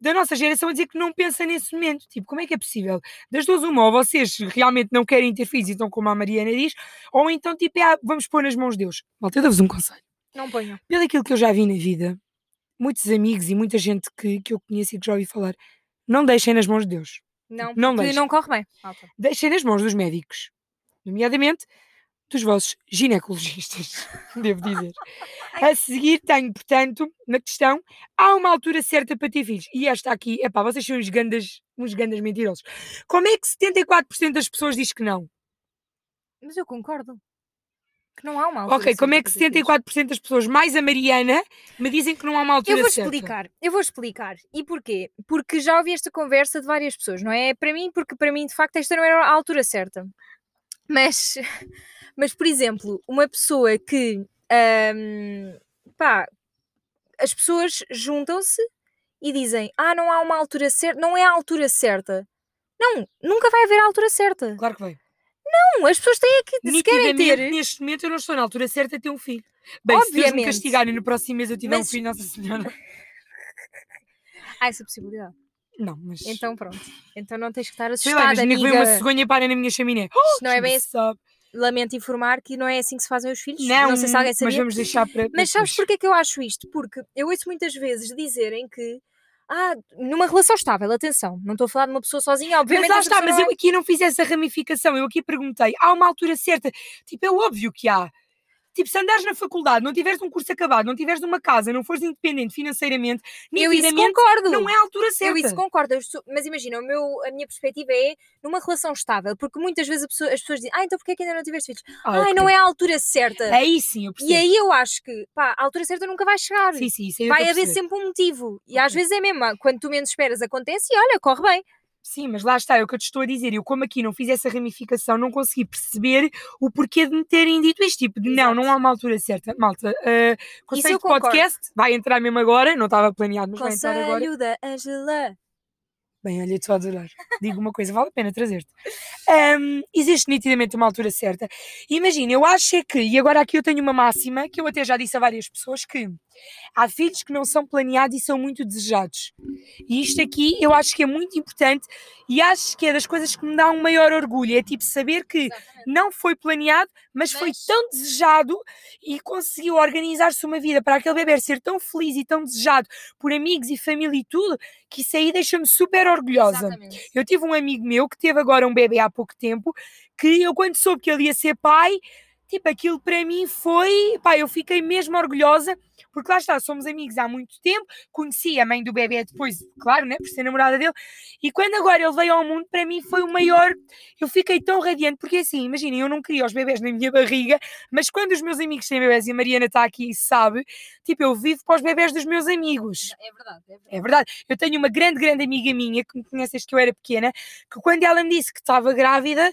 S2: da nossa geração a dizer que não pensa nesse momento. Tipo, como é que é possível? Das duas, uma, ou vocês realmente não querem ter filhos, então, como a Mariana diz, ou então, tipo, é, ah, vamos pôr nas mãos de Deus. Malta, eu dou-vos um conselho
S1: Não ponham.
S2: pelo aquilo que eu já vi na vida, muitos amigos e muita gente que, que eu conheço e que já ouvi falar, não deixem nas mãos de Deus.
S1: Não,
S2: Não
S1: porque
S2: deixem.
S1: não corre bem. malta.
S2: Deixem nas mãos dos médicos. Nomeadamente dos vossos ginecologistas, devo dizer. A seguir tenho, portanto, na questão, há uma altura certa para ter filhos. E esta aqui, epá, vocês são uns gandas, uns gandas mentirosos. Como é que 74% das pessoas diz que não?
S1: Mas eu concordo. Que não há uma altura
S2: ok, como é
S1: certa
S2: que
S1: para ter filhos.
S2: 74% das pessoas, mais a Mariana, me dizem que não há uma altura
S1: Eu vou
S2: certa?
S1: explicar, eu vou explicar. E porquê? Porque já ouvi esta conversa de várias pessoas, não é? Para mim, porque para mim, de facto, esta não era a altura certa. Mas, mas por exemplo, uma pessoa que, ahm, pá, as pessoas juntam-se e dizem, ah, não há uma altura certa, não é a altura certa. Não, nunca vai haver a altura certa.
S2: Claro que vai.
S1: Não, as pessoas têm que, se querem ter...
S2: neste momento eu não estou na altura certa de ter um filho. Bem, se Deus me
S1: Obviamente.
S2: castigar e no próximo mês eu tiver um
S1: Mas-
S2: filho, Nossa Senhora.
S1: Há essa possibilidade.
S2: Não, mas.
S1: Então pronto. Então não tens que estar
S2: sei lá,
S1: assustada,
S2: imagina que
S1: amiga.
S2: uma cegonha e para na minha chaminé.
S1: Isto não é bem assim.
S2: Sabe?
S1: Lamento informar que não é assim que se fazem os filhos.
S2: Não,
S1: sei se alguém
S2: mas
S1: sabia.
S2: vamos deixar para.
S1: Mas sabes porquê que eu acho isto? Porque eu ouço muitas vezes dizerem que ah, numa relação estável, atenção, não estou a falar de uma pessoa sozinha,
S2: Mas
S1: obviamente.
S2: lá
S1: essa
S2: está, mas
S1: não
S2: eu aqui não fiz essa ramificação. Eu aqui perguntei, há uma altura certa? Tipo, é óbvio que há. Tipo, se andares na faculdade, não tiveres um curso acabado, não tiveres uma casa, não fores independente financeiramente,
S1: Eu isso concordo.
S2: não é a altura
S1: Eu
S2: certa.
S1: isso concordo, eu sou- mas imagina, o meu, a minha perspectiva é numa relação estável, porque muitas vezes pessoa- as pessoas dizem, ah, então porquê é que ainda não tiveste filhos?
S2: Ah,
S1: Ai,
S2: ok.
S1: não é a altura certa.
S2: Aí sim, eu percebo.
S1: E aí eu acho que, pá, a altura certa nunca vai chegar.
S2: Sim, sim, eu
S1: vai haver sempre um motivo. E às
S2: Ok.
S1: vezes é mesmo, quando tu menos esperas acontece e olha, corre bem.
S2: Sim, mas lá está, é o que eu te estou a dizer. Eu, como aqui não fiz essa ramificação, não consegui perceber o porquê de me terem dito este tipo de não, não há uma altura certa. Malta, uh, conceito
S1: eu
S2: de podcast vai entrar mesmo agora, não estava planeado, mas vai entrar agora.
S1: Conselho da Angela.
S2: Bem, olha, estou a adorar. Digo uma coisa, vale a pena trazer-te. Ahm, existe nitidamente uma altura certa. Imagina, eu acho é que, e agora aqui eu tenho uma máxima, que eu até já disse a várias pessoas, que há filhos que não são planeados e são muito desejados. E isto aqui eu acho que é muito importante e acho que é das coisas que me dá um maior orgulho. É tipo saber que não foi planeado, mas, foi
S1: Mas-
S2: tão desejado e conseguiu organizar-se uma vida para aquele bebê ser tão feliz e tão desejado por amigos e família e tudo, que isso aí deixa-me super orgulhosa.
S1: Exatamente.
S2: Eu tive um amigo meu que teve agora um bebê há pouco tempo, que eu quando soube que ele ia ser pai, tipo, aquilo para mim foi, pá, eu fiquei mesmo orgulhosa, porque lá está, somos amigos há muito tempo, conheci a mãe do bebê depois, claro, né, por ser namorada dele, e quando agora ele veio ao mundo, para mim foi o maior, eu fiquei tão radiante, porque assim, imaginem, eu não queria os bebés na minha barriga, mas quando os meus amigos têm bebés, e a Mariana está aqui e sabe, tipo, eu vivo para os bebés dos meus amigos.
S1: É verdade, é verdade.
S2: É verdade. Eu tenho uma grande, grande amiga minha que me conhece desde que eu era pequena, que quando ela me disse que estava grávida,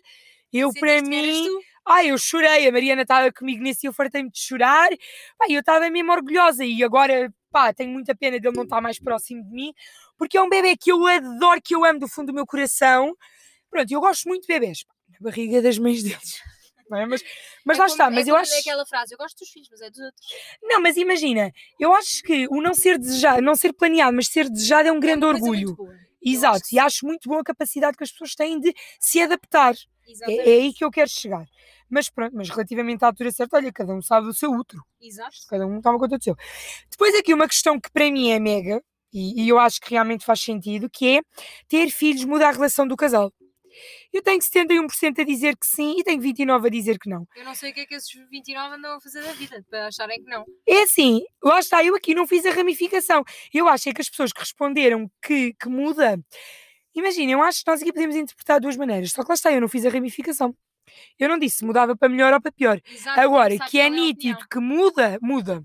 S2: eu para
S1: Sentiste
S2: mim. Ai, eu chorei, a Mariana estava comigo nesse e eu fartei-me de chorar. Pá, eu estava mesmo orgulhosa e agora, pá, tenho muita pena dele não estar mais próximo de mim, porque é um bebê que eu adoro, que eu amo do fundo do meu coração. Pronto, eu gosto muito de bebés, pá, na barriga das mães deles. É? Mas, mas
S1: É
S2: lá
S1: como-
S2: está, mas
S1: é
S2: eu acho.
S1: aquela frase, eu gosto dos filhos, mas é dos outros.
S2: Não, mas imagina, eu acho que o não ser desejado, não ser planeado, mas ser desejado é um grande
S1: É coisa
S2: orgulho. Exato,
S1: acho
S2: e acho muito boa a capacidade que as pessoas têm de se adaptar. É, é aí que eu quero chegar. Mas pronto, mas relativamente à altura certa, olha, cada um sabe o seu útero,
S1: Exato.
S2: cada um toma conta do seu. Depois aqui uma questão que para mim é mega, e, e eu acho que realmente faz sentido, que é ter filhos muda a relação do casal. Eu tenho 71% a dizer que sim e tenho 29% a dizer que não.
S1: Eu não sei o que é que esses 29 andam a fazer da vida, para acharem que não.
S2: É assim, lá está, eu aqui não fiz a ramificação. Eu acho é que as pessoas que responderam que, que muda, imagina, eu acho que nós aqui podemos interpretar de duas maneiras, só que lá está, eu não fiz a ramificação. Eu não disse se mudava para melhor ou para pior.
S1: Exato,
S2: Agora, que é
S1: a
S2: nítido
S1: opinião.
S2: que muda, muda.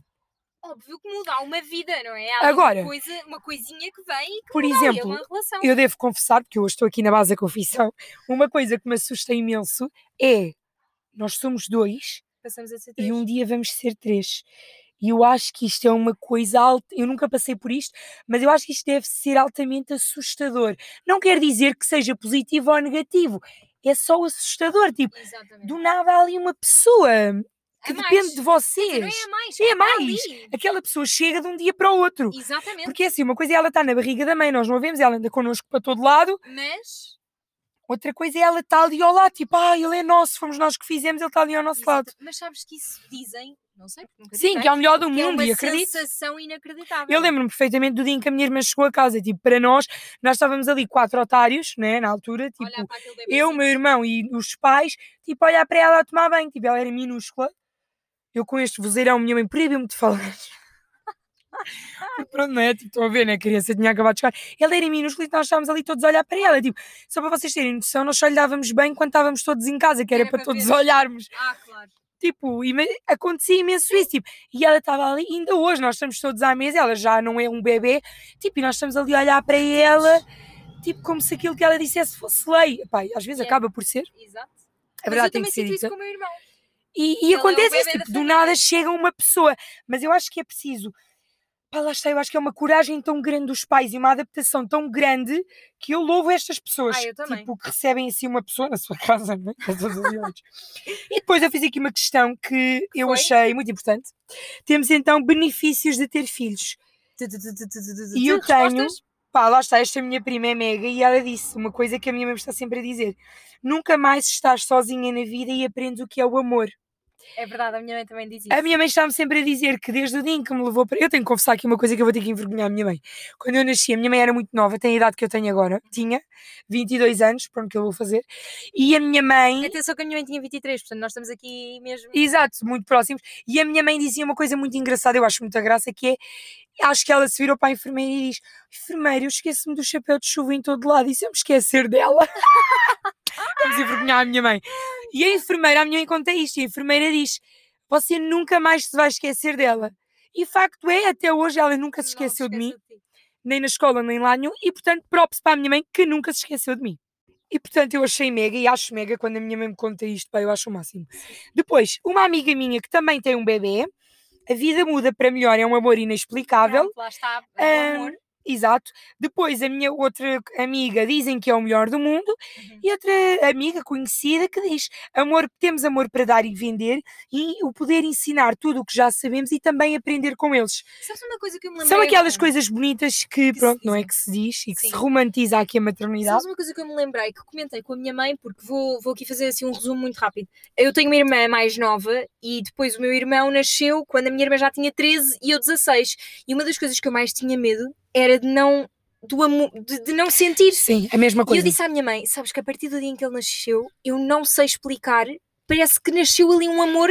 S1: Óbvio que muda, há uma vida, não é? Há
S2: Agora-
S1: uma, coisa, uma coisinha que vem e que
S2: Por
S1: muda
S2: exemplo,
S1: é uma relação.
S2: Eu devo confessar, porque eu hoje estou aqui na base da confissão, uma coisa que me assusta imenso é nós somos dois e um dia vamos ser três. E eu acho que isto é uma coisa alta. Eu nunca passei por isto, mas eu acho que isto deve ser altamente assustador. Não quer dizer que seja positivo ou negativo, é só assustador. Tipo,
S1: Exatamente.
S2: do nada há ali uma pessoa que
S1: É
S2: depende
S1: mais.
S2: de vocês.
S1: é a mais.
S2: É
S1: está
S2: mais. Aquela pessoa chega de um dia para o outro.
S1: Exatamente.
S2: Porque é assim, uma coisa é ela estar na barriga da mãe, nós não a vemos, ela anda connosco para todo lado.
S1: Mas.
S2: Outra coisa é ela estar ali ao lado, tipo, ah, ele é nosso, fomos nós que fizemos, ele está ali ao nosso lado.
S1: Mas sabes que isso dizem, não sei, porque nunca
S2: Sim, que é o melhor do
S1: é
S2: mundo,
S1: uma
S2: e acredito.
S1: sensação inacreditável.
S2: Eu lembro-me perfeitamente do dia em que a minha irmã chegou a casa, tipo, para nós, nós estávamos ali quatro otários, né, na altura, tipo, eu, meu irmão e os pais, tipo, olhar para ela a tomar banho, tipo, ela era minúscula, eu com este vozeirão, minha mãe proibiu-me de falar. Pronto, não é? Tipo, estão a ver, né? A criança tinha acabado de chegar. Ela era minúscula e nós estávamos ali todos a olhar para ela. Tipo, só para vocês terem noção, nós só lhe dávamos bem quando estávamos todos em casa, que era,
S1: Era
S2: para
S1: para
S2: todos
S1: ver.
S2: olharmos.
S1: Ah, claro.
S2: Tipo, acontecia imenso isso, tipo, e ela estava ali, ainda hoje nós estamos todos à mesa, ela já não é um bebê, tipo, e nós estamos ali a olhar para ela, tipo, como se aquilo que ela dissesse fosse lei. E às vezes
S1: É.
S2: acaba por ser,
S1: Exato.
S2: a verdade tem que ser dita.
S1: irmão.
S2: E, e
S1: é
S2: acontece
S1: bebé
S2: isso, tipo, do nada chega uma pessoa, mas eu acho que é preciso, pá, lá está, eu acho que é uma coragem tão grande dos pais e uma adaptação tão grande que eu louvo estas pessoas,
S1: Ah,
S2: tipo, que recebem assim uma pessoa na sua casa, não é? E depois eu fiz aqui uma questão que eu
S1: Foi?
S2: achei muito importante. Temos então benefícios de ter filhos. E eu tenho, pá, lá está, esta minha prima é mega e ela disse uma coisa que a minha mãe está sempre a dizer: nunca mais estás sozinha na vida e aprendes o que é o amor.
S1: É verdade, a minha mãe também diz isso.
S2: A minha mãe está-me sempre a dizer que desde o dia em que me levou para. Eu tenho que confessar aqui uma coisa que eu vou ter que envergonhar a minha mãe. Quando eu nasci, a minha mãe era muito nova, tem a idade que eu tenho agora. Tinha 22 anos, pronto, que eu vou fazer. E a minha mãe.
S1: Atenção que a minha mãe tinha 23, portanto nós estamos aqui mesmo.
S2: Exato, muito próximos. E a minha mãe dizia uma coisa muito engraçada, eu acho muita graça, que é. Acho que ela se virou para a enfermeira e diz: Enfermeira, eu esqueço-me do chapéu de chuva em todo lado. E se eu me esquecer dela. Vamos envergonhar a minha mãe. E a enfermeira, a minha mãe conta isto, e a enfermeira diz: Você nunca mais se vai esquecer dela. E facto é, até hoje ela nunca se esqueceu de mim, nem na escola, nem lá nenhum, e portanto, props para a minha mãe que nunca se esqueceu de mim. E portanto, eu achei mega e acho mega quando a minha mãe me conta isto, pá, eu acho o máximo. Depois, uma amiga minha que também tem um bebê, a vida muda para melhor, é um amor inexplicável.
S1: Pronto, lá está, é o amor.
S2: Exato. Depois, a minha outra amiga dizem que é o melhor do mundo,
S1: Uhum.
S2: e outra amiga conhecida que diz: amor, temos amor para dar e vender, e o poder ensinar tudo o que já sabemos e também aprender com eles.
S1: Sabes uma coisa que eu me lembrei
S2: São aquelas coisas bonitas que,
S1: se
S2: pronto, não é que se diz e que
S1: Sim.
S2: se romantiza aqui a maternidade.
S1: Sabes uma coisa que eu me lembrei, que comentei com a minha mãe, porque vou, vou aqui fazer assim um resumo muito rápido. Eu tenho uma irmã mais nova e depois o meu irmão nasceu quando a minha irmã já tinha 13 e eu 16. E uma das coisas que eu mais tinha medo era de não, do amor, de, de não sentir.
S2: Sim, a mesma
S1: E eu
S2: coisa.
S1: disse à minha mãe: Sabes que a partir do dia em que ele nasceu, eu não sei explicar. Parece que nasceu ali um amor.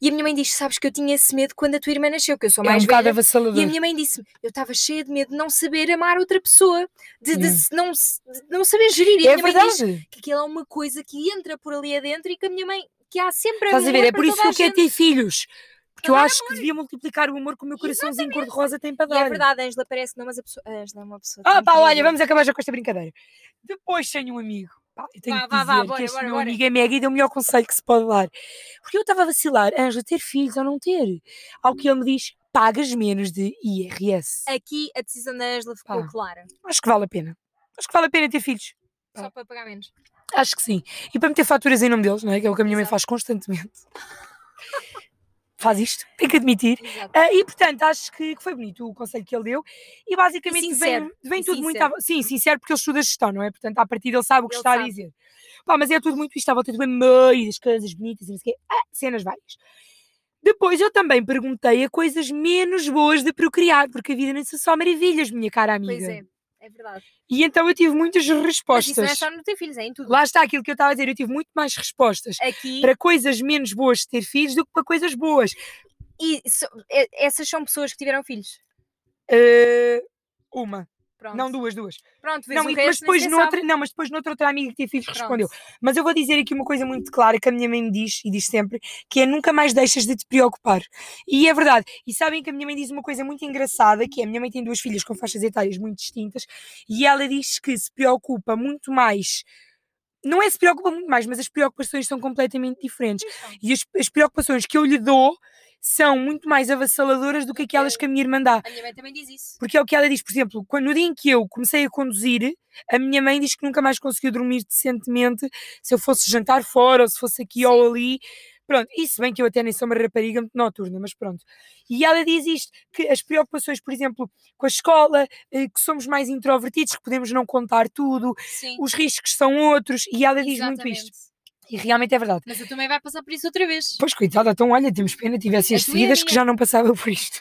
S1: E a minha mãe diz: Sabes que eu tinha esse medo quando a tua irmã nasceu, que eu sou
S2: é um
S1: mais velha. E a minha mãe disse-me: Eu estava cheia de medo de não saber amar outra pessoa, de, de
S2: Yeah.
S1: se- não, de não saber gerir. E a
S2: É
S1: minha mãe diz
S2: verdade.
S1: que aquilo é uma coisa que entra por ali adentro e que a minha mãe, que há sempre
S2: Estás a ver? É por isso que eu
S1: a
S2: quero ter filhos. Porque eu acho que devia multiplicar o amor que o meu coraçãozinho cor-de-rosa tem para
S1: E
S2: dar.
S1: é verdade, a Ângela parece que não, mas a pessoa. A Ângela é uma pessoa.
S2: Ah, pá, olha, vamos acabar já com esta brincadeira. Depois tenho um amigo. Pá, eu tenho
S1: Vá,
S2: que
S1: vá,
S2: dizer
S1: vá,
S2: que
S1: bora,
S2: este
S1: bora,
S2: meu
S1: bora.
S2: amigo é mega e deu o melhor conselho que se pode dar. Porque eu estava a vacilar, Ângela, ter filhos ou não ter. Ao que ele me diz, pagas menos de IRS.
S1: Aqui a decisão da Ângela ficou
S2: Pá.
S1: clara.
S2: Acho que vale a pena. Acho que vale a pena ter filhos. Pá.
S1: Só para pagar menos.
S2: Acho que sim. E para meter faturas em nome deles, não é? Que é o que a minha mãe
S1: Exato.
S2: faz constantemente. faz isto, tem que admitir. Ah, e portanto, acho que, que foi bonito o conselho que ele deu. E basicamente
S1: E sincero.
S2: vem, vem tudo muito.
S1: sincero.
S2: À, sim, sincero, porque ele estuda gestão, não é? Portanto, a partir dele sabe o que
S1: Ele
S2: está a
S1: sabe.
S2: dizer. Pá, mas é tudo muito isto à volta do e das coisas bonitas e não sei o quê. Ah, cenas várias. Depois eu também perguntei a coisas menos boas de procriar, porque a vida não é só maravilhas, minha cara amiga.
S1: Pois é, é verdade.
S2: E então eu tive muitas
S1: Mas
S2: respostas.
S1: isso não é só no ter filhos, é em tudo.
S2: Lá está aquilo que eu estava a dizer, eu tive muito mais respostas
S1: Aqui,
S2: para coisas menos boas de ter filhos do que para coisas boas.
S1: e so- essas são pessoas que tiveram filhos.
S2: Ah, uma,
S1: Pronto.
S2: não duas, duas.
S1: Pronto, vês
S2: Não, e- mas depois noutra, não, mas depois noutra outra amiga que teve filhos respondeu. Mas eu vou dizer aqui uma coisa muito clara que a minha mãe me diz e diz sempre, que é nunca mais deixas de te preocupar. E é verdade. E sabem que a minha mãe diz uma coisa muito engraçada, que é a minha mãe tem duas filhas com faixas etárias muito distintas, e ela diz que se preocupa muito mais. Não é se preocupa muito mais, mas as preocupações são completamente diferentes. E as, as preocupações que eu lhe dou são muito mais avassaladoras do que aquelas que a minha irmã dá.
S1: A minha mãe também diz isso.
S2: Porque é o que ela diz, por exemplo, quando, no dia em que eu comecei a conduzir, a minha mãe diz que nunca mais conseguiu dormir decentemente se eu fosse jantar fora ou se fosse aqui ou ali. Pronto, isso bem que eu até nem sou uma rapariga muito noturna, mas pronto. E ela diz isto, que as preocupações, por exemplo, com a escola, eh, que somos mais introvertidos, que podemos não contar tudo,
S1: Sim.
S2: os riscos são outros, e ela diz muito
S1: exatamente.
S2: isto. E realmente é verdade.
S1: Mas eu também vai passar por isso outra vez.
S2: Pois, coitada, então olha, temos pena, tivesse as seguidas que já não passava por isto.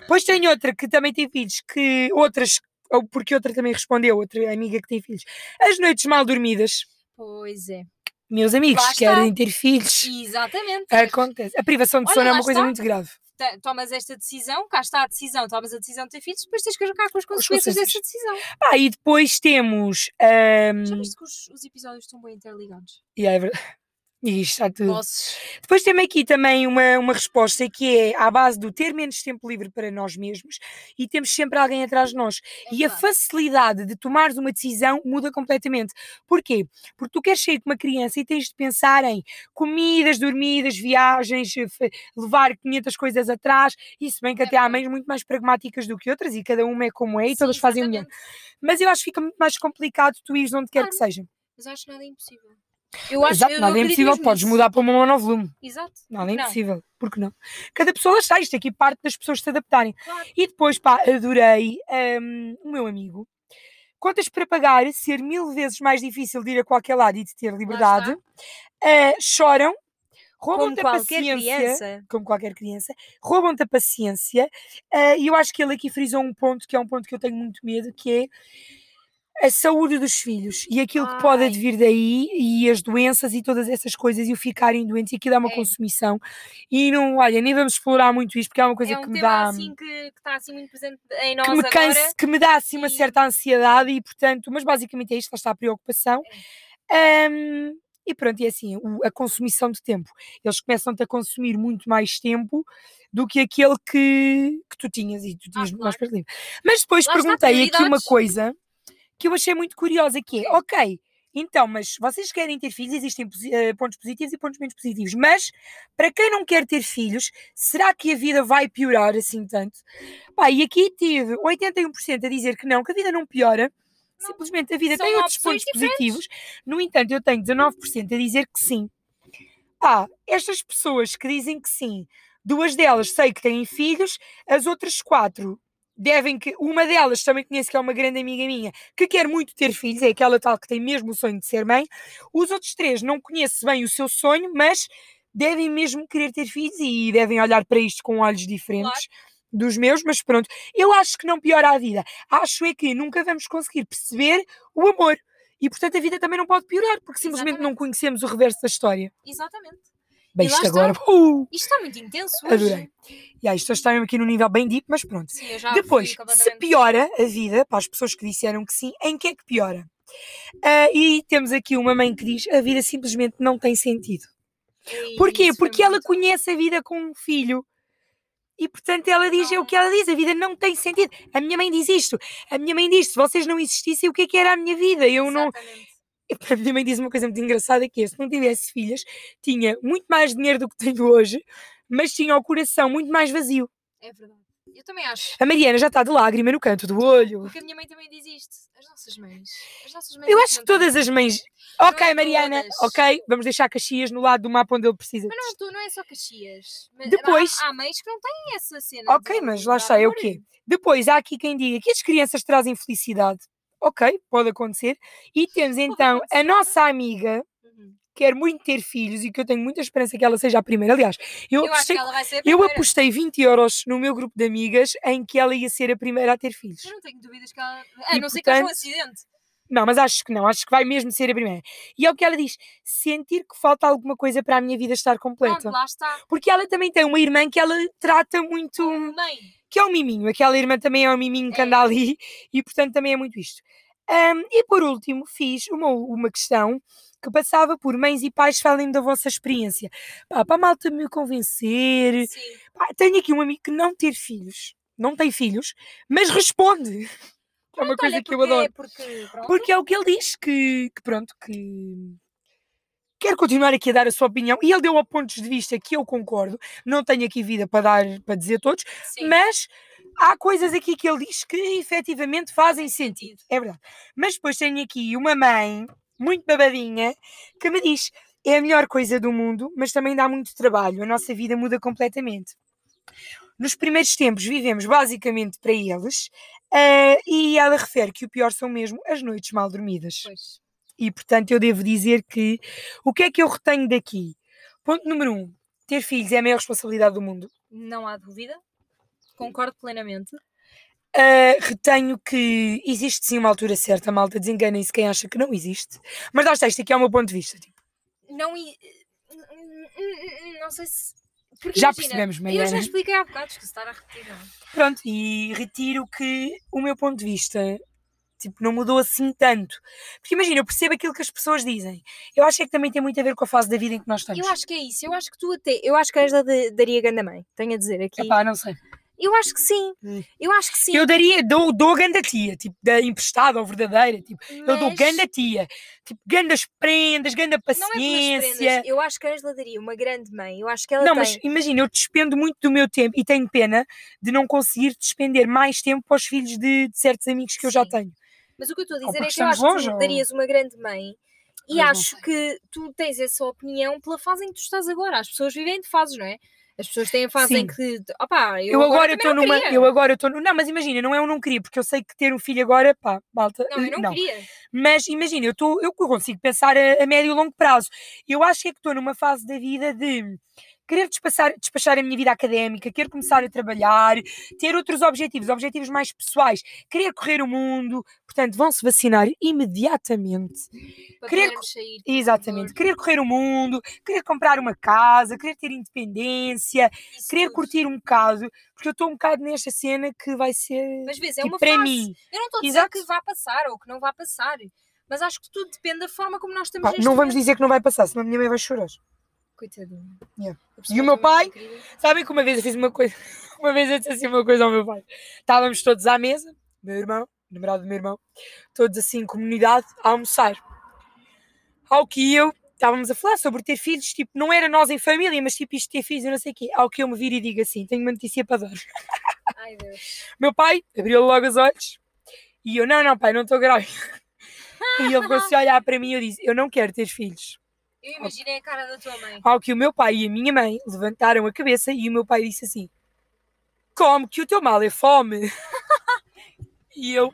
S2: Depois tem outra que também tem filhos, que outras, ou porque outra também respondeu, outra amiga que tem filhos. As noites mal dormidas,
S1: Pois é.
S2: meus amigos, querem ter filhos,
S1: Exatamente.
S2: acontece. A privação de
S1: Olha,
S2: sono é uma coisa
S1: está.
S2: muito grave.
S1: Tomas esta decisão, cá está a decisão, tomas a decisão de ter filhos, depois tens que arrancar com as consequências dessa decisão.
S2: Pá, e depois temos. ahm,
S1: Já viste que os, os episódios estão bem interligados?
S2: e é verdade. E isto. Depois temos aqui também uma, uma resposta que é à base do ter menos tempo livre para nós mesmos e temos sempre alguém atrás de nós.
S1: É
S2: e a
S1: verdade.
S2: facilidade de tomares uma decisão muda completamente. Porquê? Porque tu queres sair com uma criança e tens de pensar em comidas, dormidas, viagens, eh, levar 500 coisas atrás. Isso bem que
S1: É
S2: até há mães muito mais pragmáticas do que outras e cada uma é como é e
S1: Sim,
S2: todas fazem o melhor. Mas eu acho que fica muito mais complicado tu ires onde quer que
S1: Claro.
S2: seja.
S1: Mas acho nada impossível. Eu acho,
S2: Exato,
S1: eu
S2: nada é impossível, podes
S1: nisso.
S2: mudar para uma monovolume.
S1: Exato.
S2: Nada é
S1: não?
S2: impossível. Por que não? Cada pessoa está, isto aqui parte das pessoas se adaptarem.
S1: Claro.
S2: E depois, pá, adorei hum, o meu amigo. Contas para pagar ser mil vezes mais difícil de ir a qualquer lado e de ter liberdade. Ah, choram, roubam-te a paciência,
S1: criança.
S2: como qualquer criança, roubam-te a paciência, ah, e eu acho que ele aqui frisou um ponto que é um ponto que eu tenho muito medo, que é a saúde dos filhos e aquilo que pode
S1: Ai.
S2: advir daí e as doenças e todas essas coisas e o ficarem doentes e aquilo é uma
S1: É.
S2: consumição e não, olha, nem vamos explorar muito isto porque é uma coisa
S1: é um
S2: que me dá
S1: assim que está assim muito presente em nós
S2: que me canse, que me dá assim uma
S1: e-
S2: certa ansiedade e portanto, mas basicamente é isto, lá está a preocupação. Ahm, e pronto, e assim, o- a consumição de tempo. Eles começam-te a consumir muito mais tempo do que aquele que, que tu tinhas e tu tinhas mais
S1: claro.
S2: para livre. Mas depois
S1: Lá
S2: perguntei aqui uma coisa que eu achei muito curiosa, que é, ok, então, mas vocês querem ter filhos, existem eh, pontos positivos e pontos menos positivos, mas para quem não quer ter filhos, será que a vida vai piorar assim tanto? Pá, e aqui tive 81% a dizer que não, que a vida não piora,
S1: Não.
S2: simplesmente a vida
S1: São
S2: tem outros pontos positivos. No entanto, eu tenho 19% a dizer que sim. Pá, estas pessoas que dizem que sim, duas delas sei que têm filhos, as outras quatro devem que. Uma delas também conheço que é uma grande amiga minha que quer muito ter filhos, é aquela tal que tem mesmo o sonho de ser mãe. Os outros três não conheço bem o seu sonho, mas devem mesmo querer ter filhos e devem olhar para isto com olhos diferentes. Dos meus, mas pronto, eu acho que não piora a vida. Acho é que nunca vamos conseguir perceber o amor. E portanto a vida também não pode piorar, porque simplesmente não
S1: Exatamente.
S2: conhecemos o reverso da história.
S1: Exatamente.
S2: Bem,
S1: E
S2: isto agora. Uh,
S1: Isto está muito intenso hoje.
S2: adorei. Yeah, isto está mesmo aqui num nível bem deep, mas pronto.
S1: Sim,
S2: Depois, se piora a vida, para as pessoas que disseram que sim, em que é que piora? Ah, e temos aqui uma mãe que diz: a vida simplesmente não tem sentido.
S1: Ei,
S2: Porquê? Porque ela
S1: muito-
S2: conhece a vida com um filho. E portanto ela diz é o que ela diz, a vida não tem sentido. A minha mãe diz isto. A minha mãe diz: se vocês não existissem, o que é que era a minha vida? Eu não. A minha mãe diz uma coisa muito engraçada que é: se não tivesse filhas, tinha muito mais dinheiro do que tenho hoje, mas tinha o coração muito mais vazio.
S1: É verdade. Eu também acho.
S2: A Mariana já está de lágrima no canto do olho.
S1: Porque a minha mãe também diz isto. As nossas mães. As nossas mães
S2: Eu
S1: é
S2: acho que todas as mães. Ok,
S1: é
S2: Mariana,
S1: todas.
S2: ok, vamos deixar Caxias no lado do mapa onde ele precisa.
S1: Mas não, tu, não é só Caxias. Mas
S2: Depois-
S1: Há, há mães que não têm essa cena.
S2: Ok, mas lá está, é o quê? Depois há aqui quem diga que as crianças trazem felicidade. Ok, pode acontecer. E temos então a nossa amiga,
S1: Uhum.
S2: que quer muito ter filhos e que eu tenho muita esperança que ela seja a primeira. Aliás, eu,
S1: Eu
S2: apostei, eu apostei 20 euros no meu grupo de amigas em que ela ia ser a primeira a ter filhos.
S1: Eu não tenho dúvidas que ela. A
S2: E,
S1: não ser que haja um
S2: portanto,
S1: acidente.
S2: Não, mas acho que não, acho que vai mesmo ser a primeira. E é o que ela diz: sentir que falta alguma coisa para a minha vida estar completa.
S1: Pronto, lá está.
S2: Porque ela também tem uma irmã que ela trata muito.
S1: Mãe.
S2: Que é um miminho. Aquela irmã também é um miminho que
S1: É.
S2: anda ali e, portanto, também é muito isto. Ahm, e por último, fiz uma, uma questão que passava por mães e pais falem da vossa experiência. Pá, para a malta me convencer. Pá, tenho aqui um amigo que não ter filhos, não tem filhos, mas responde. É uma
S1: Pronto,
S2: coisa
S1: olha,
S2: que eu
S1: porque-
S2: adoro.
S1: Porque, pronto,
S2: Porque é o que ele diz, que, que pronto, que quer continuar aqui a dar a sua opinião. E ele deu a pontos de vista que eu concordo. Não tenho aqui vida para dar para dizer todos,
S1: sim.
S2: mas há coisas aqui que ele diz que efetivamente fazem sentido. É verdade. Mas depois tenho aqui uma mãe, muito babadinha, que me diz: é a melhor coisa do mundo, mas também dá muito trabalho. A nossa vida muda completamente. Nos primeiros tempos vivemos basicamente para eles, ah, e ela refere que o pior são mesmo as noites mal dormidas.
S1: Pois.
S2: E portanto eu devo dizer que o que é que eu retenho daqui? Ponto número um: ter filhos é a maior responsabilidade do mundo.
S1: Não há dúvida. Concordo plenamente.
S2: Uh, retenho que existe sim uma altura certa, malta, desenganem-se quem acha que não existe. Mas lá está, isto aqui é o meu ponto de vista. tipo,
S1: Não. i- Não sei se. Porque
S2: já
S1: imagina,
S2: percebemos,
S1: Eu
S2: Mariana.
S1: já expliquei há bocado, esqueci de estar a repetir. não?
S2: Pronto, e retiro que o meu ponto de vista tipo, não mudou assim tanto. Porque imagina, eu percebo aquilo que as pessoas dizem. Eu acho é que também tem muito a ver com a fase da vida em que nós estamos.
S1: Eu acho que é isso. Eu acho que tu até. Eu acho que a Angela da- daria ganda mãe. Tenho a dizer aqui.
S2: Epá, não sei.
S1: Eu acho que sim.
S2: Hum.
S1: Eu acho que sim.
S2: Eu daria, dou, dou ganda tia, tipo, da emprestada ou verdadeira, tipo, eu dou
S1: mas
S2: ganda tia, tipo, gandas prendas, ganda
S1: Não é
S2: paciência.
S1: prendas. Eu acho que a Angela daria uma grande mãe. Eu acho que ela
S2: Não,
S1: tem.
S2: mas imagina, eu despendo muito do meu tempo e tenho pena de não conseguir despender mais tempo para os filhos de, de certos amigos que eu já
S1: Sim.
S2: tenho.
S1: Mas o que eu estou a dizer é que eu acho que
S2: longe,
S1: tu
S2: ou-
S1: darias uma grande mãe E
S2: não
S1: acho que tu tens essa opinião pela fase em que tu estás agora. As pessoas vivem de fases, não é? As pessoas têm a fase em
S2: Sim.
S1: que. Opá, eu,
S2: Eu agora estou
S1: não
S2: numa.
S1: queria.
S2: Eu agora estou. Não, mas imagina, não é um não queria, porque eu sei que ter um filho agora, pá, malta.
S1: Não, eu não, queria.
S2: Mas imagina, eu, tô, eu consigo pensar a, a médio e longo prazo. Eu acho que é que estou numa fase da vida de querer despachar, despachar a minha vida académica, querer começar a trabalhar, ter outros objetivos, objetivos mais pessoais, querer correr o mundo. Portanto, vão-se vacinar imediatamente.
S1: Para
S2: Querer
S1: sair.
S2: Exatamente. Querer correr o mundo, querer comprar uma casa, querer ter independência,
S1: Isso
S2: querer
S1: tudo.
S2: curtir um bocado, porque eu estou um bocado nesta cena que vai ser.
S1: Mas vês, é
S2: tipo,
S1: uma
S2: para
S1: fase.
S2: mim.
S1: Eu não estou a dizer
S2: Exato.
S1: que vá passar ou que não vá passar. Mas acho que tudo depende da forma como nós estamos
S2: Pá, não vamos
S1: momento.
S2: dizer que não vai passar, senão a minha mãe vai chorar.
S1: Coitadinha.
S2: Yeah. E o meu pai?
S1: incrível.
S2: Sabem que uma vez eu fiz uma coisa, uma vez eu disse assim uma coisa ao meu pai. Estávamos todos à mesa, meu irmão, namorado do meu irmão, todos assim em comunidade, a almoçar. Ao que eu, estávamos a falar sobre ter filhos, tipo, não era nós em família, mas tipo isto ter filhos, eu não sei o quê. Ao que eu me viro e digo assim, tenho uma notícia para dar.
S1: Ai, Deus.
S2: Meu pai abriu logo os olhos e eu, não, não, pai, não estou grávida. E ele ficou assim a olhar para mim e eu disse, eu não quero ter filhos.
S1: Eu imaginei a cara da tua mãe.
S2: Ao que o meu pai e a minha mãe levantaram a cabeça e o meu pai disse assim: Come, que o teu mal é fome. e eu,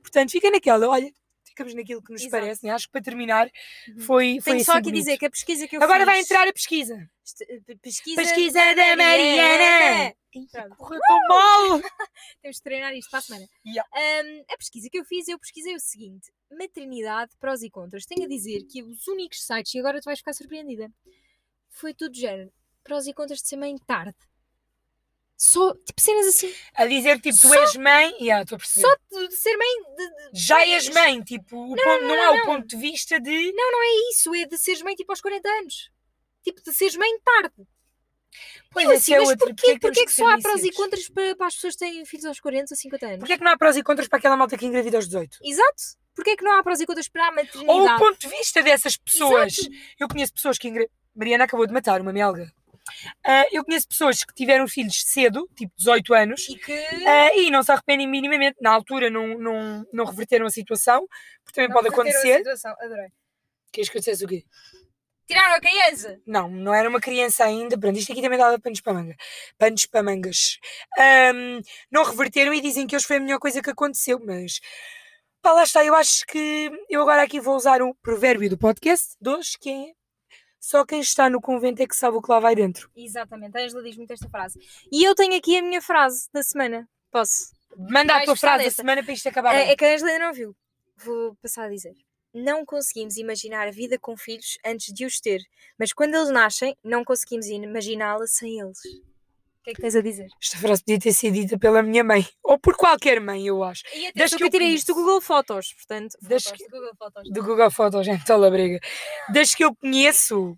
S2: portanto, fica naquela, olha, ficamos naquilo que nos
S1: Exato.
S2: parece, né? acho que para terminar foi, foi
S1: Tenho só
S2: assim
S1: aqui
S2: bonito.
S1: dizer que a pesquisa que eu
S2: Agora
S1: fiz...
S2: vai entrar a pesquisa.
S1: Eh, Pesquisa,
S2: Pesquisa da Mariana. Correu tão mal.
S1: Temos de treinar isto para a semana.
S2: Yeah.
S1: Ahm, a pesquisa que eu fiz, eu pesquisei o seguinte: maternidade, prós e contras. Tenho a dizer que os únicos sites, e agora tu vais ficar surpreendida, foi tudo género. Prós e contras de ser mãe tarde. Só, tipo, cenas assim.
S2: A dizer tipo, tu
S1: Só-
S2: és mãe. Yeah, estou a perceber.
S1: Só de, ser mãe. De, de-
S2: Já
S1: é
S2: és mãe, tipo, o ponto, não,
S1: não,
S2: há o
S1: não.
S2: ponto de vista de.
S1: Não, não é isso. É de seres mãe tipo aos 40 anos. Tipo, de seres mãe tarde.
S2: Pois
S1: Eu assim,
S2: é
S1: mas
S2: outro.
S1: porquê?
S2: Porquê temos
S1: que só há prós e contras para, para as pessoas que têm filhos aos 40 ou 50 anos?
S2: Porquê que não há prós e contras para aquela malta que engravida aos 18?
S1: Exato. Porquê que não há prós e contras para a maternidade?
S2: Ou o ponto de vista dessas pessoas.
S1: Exato.
S2: Eu conheço pessoas que. engra- Mariana acabou de matar uma melga. Ah, eu conheço pessoas que tiveram filhos cedo, tipo 18 anos,
S1: E que.
S2: ah, e não se arrependem minimamente. Na altura não, não, não reverteram a situação, porque também
S1: Não
S2: pode
S1: reverteram a
S2: acontecer.
S1: situação. Adorei.
S2: Queres que eu dissesse o quê?
S1: Tiraram a criança!
S2: Não, não era uma criança ainda. Pronto, isto aqui também dava panos para manga. Panos para mangas. Ahm, não reverteram e dizem que hoje foi a melhor coisa que aconteceu, mas. Pá, lá está. Eu acho que eu agora aqui vou usar o provérbio do podcast de hoje, que é. Só quem está no convento é que sabe o que lá vai dentro.
S1: Exatamente, a Angela diz muito esta frase. E eu tenho aqui a minha frase da semana. Posso?
S2: Manda a tua frase da
S1: dessa.
S2: semana para isto acabar.
S1: É, é que a Angela ainda não viu. Vou passar a dizer. Não conseguimos imaginar a vida com filhos antes de os ter, mas quando eles nascem, não conseguimos imaginá-la sem eles. O que é que tens a dizer?
S2: Esta frase podia ter sido dita pela minha mãe. Ou por qualquer mãe, eu acho.
S1: E
S2: Desde
S1: atenção
S2: que
S1: eu tirei isto do Google Fotos, portanto. Fotos
S2: que-
S1: do Google Fotos.
S2: do Google Fotos, gente, toda a briga. Desde que eu conheço.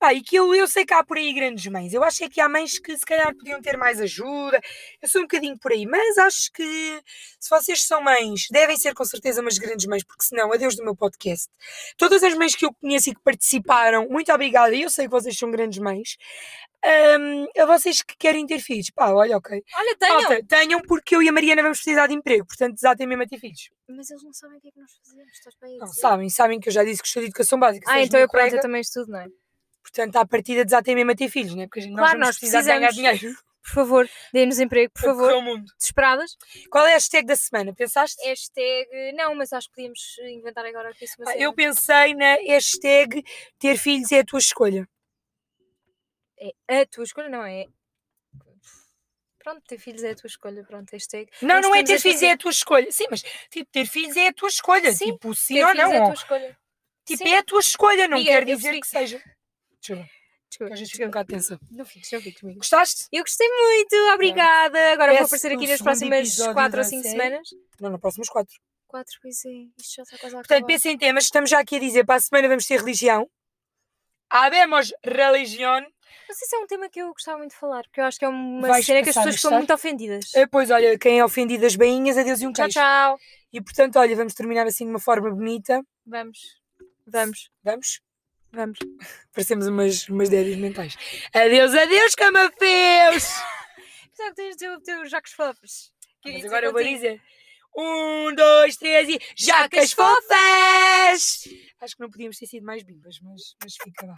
S2: Pá, e que eu, eu sei que há por aí grandes mães. Eu acho é que há mães que se calhar podiam ter mais ajuda. Eu sou um bocadinho por aí, mas acho que se vocês são mães, devem ser com certeza umas grandes mães, porque senão, adeus do meu podcast. Todas as mães que eu conheço e que participaram, muito obrigada. Eu sei que vocês são grandes mães. Ahm, a vocês que querem ter filhos, pá, olha, ok.
S1: Olha, tenham!
S2: Tenham, porque eu e a Mariana vamos precisar de emprego, portanto, desatem mesmo a ter filhos.
S1: Mas eles não sabem o que é que nós fazemos. Estás bem a
S2: Não,
S1: dizer?
S2: sabem, sabem que eu já disse que estou de educação básica.
S1: Ah, então eu pronto, eu também estudo, não é?
S2: Portanto, à partida desatem mesmo a ter filhos, né? Porque a gente nós
S1: Claro,
S2: vamos
S1: nós
S2: precisar de ganhar dinheiro
S1: Por favor, dê-nos emprego, por
S2: para
S1: favor.
S2: correr o mundo.
S1: Desesperadas.
S2: Qual é a hashtag da semana? Pensaste?
S1: Hashtag. Não, mas acho que podíamos inventar agora aqui uma
S2: Ah,
S1: cena.
S2: eu pensei na hashtag ter filhos é a tua escolha.
S1: É a tua escolha, não é? Pronto, ter filhos é a tua escolha. Pronto, hashtag.
S2: Não,
S1: Nós
S2: não é ter filhos é a tua escolha. Sim, mas tipo, ter filhos é a tua escolha.
S1: Sim,
S2: tipo, sim ou não.
S1: é a tua escolha.
S2: Tipo,
S1: Sim.
S2: é a tua escolha, não
S1: Amiga,
S2: quer dizer
S1: percebi.
S2: que seja. Desculpa,
S1: Desculpa,
S2: a gente fica um bocado tensa.
S1: Não fiques, não fiques comigo.
S2: Gostaste?
S1: Eu gostei muito, obrigada. Agora vou
S2: Esse
S1: aparecer aqui nas próximas
S2: episódio
S1: 4
S2: da
S1: ou 5
S2: série.
S1: semanas.
S2: Não, no próximos quatro.
S1: 4, pois é. Isto já está quase a
S2: Portanto, pensem em temas. Estamos já aqui a dizer para a semana vamos ter religião. Habemos religião.
S1: Não sei se é um tema que eu gostava muito de falar, porque eu acho que é uma
S2: Vais
S1: cena que as pessoas ficam muito ofendidas.
S2: Eh, Pois, olha, quem é ofendido das bainhas, adeus e um
S1: Tchau,
S2: queijo.
S1: tchau.
S2: E portanto, olha, vamos terminar assim de uma forma bonita.
S1: Vamos. Vamos.
S2: Vamos?
S1: Vamos.
S2: Parecemos umas, umas débias mentais. Adeus, adeus, camafeus!
S1: Pensava que tens de dizer o teu Jacques Fofes.
S2: Mas agora eu vou dizer. Um, dois, três e. Jacas fofas! Acho que não podíamos ter sido mais bimbas, mas, mas fica lá.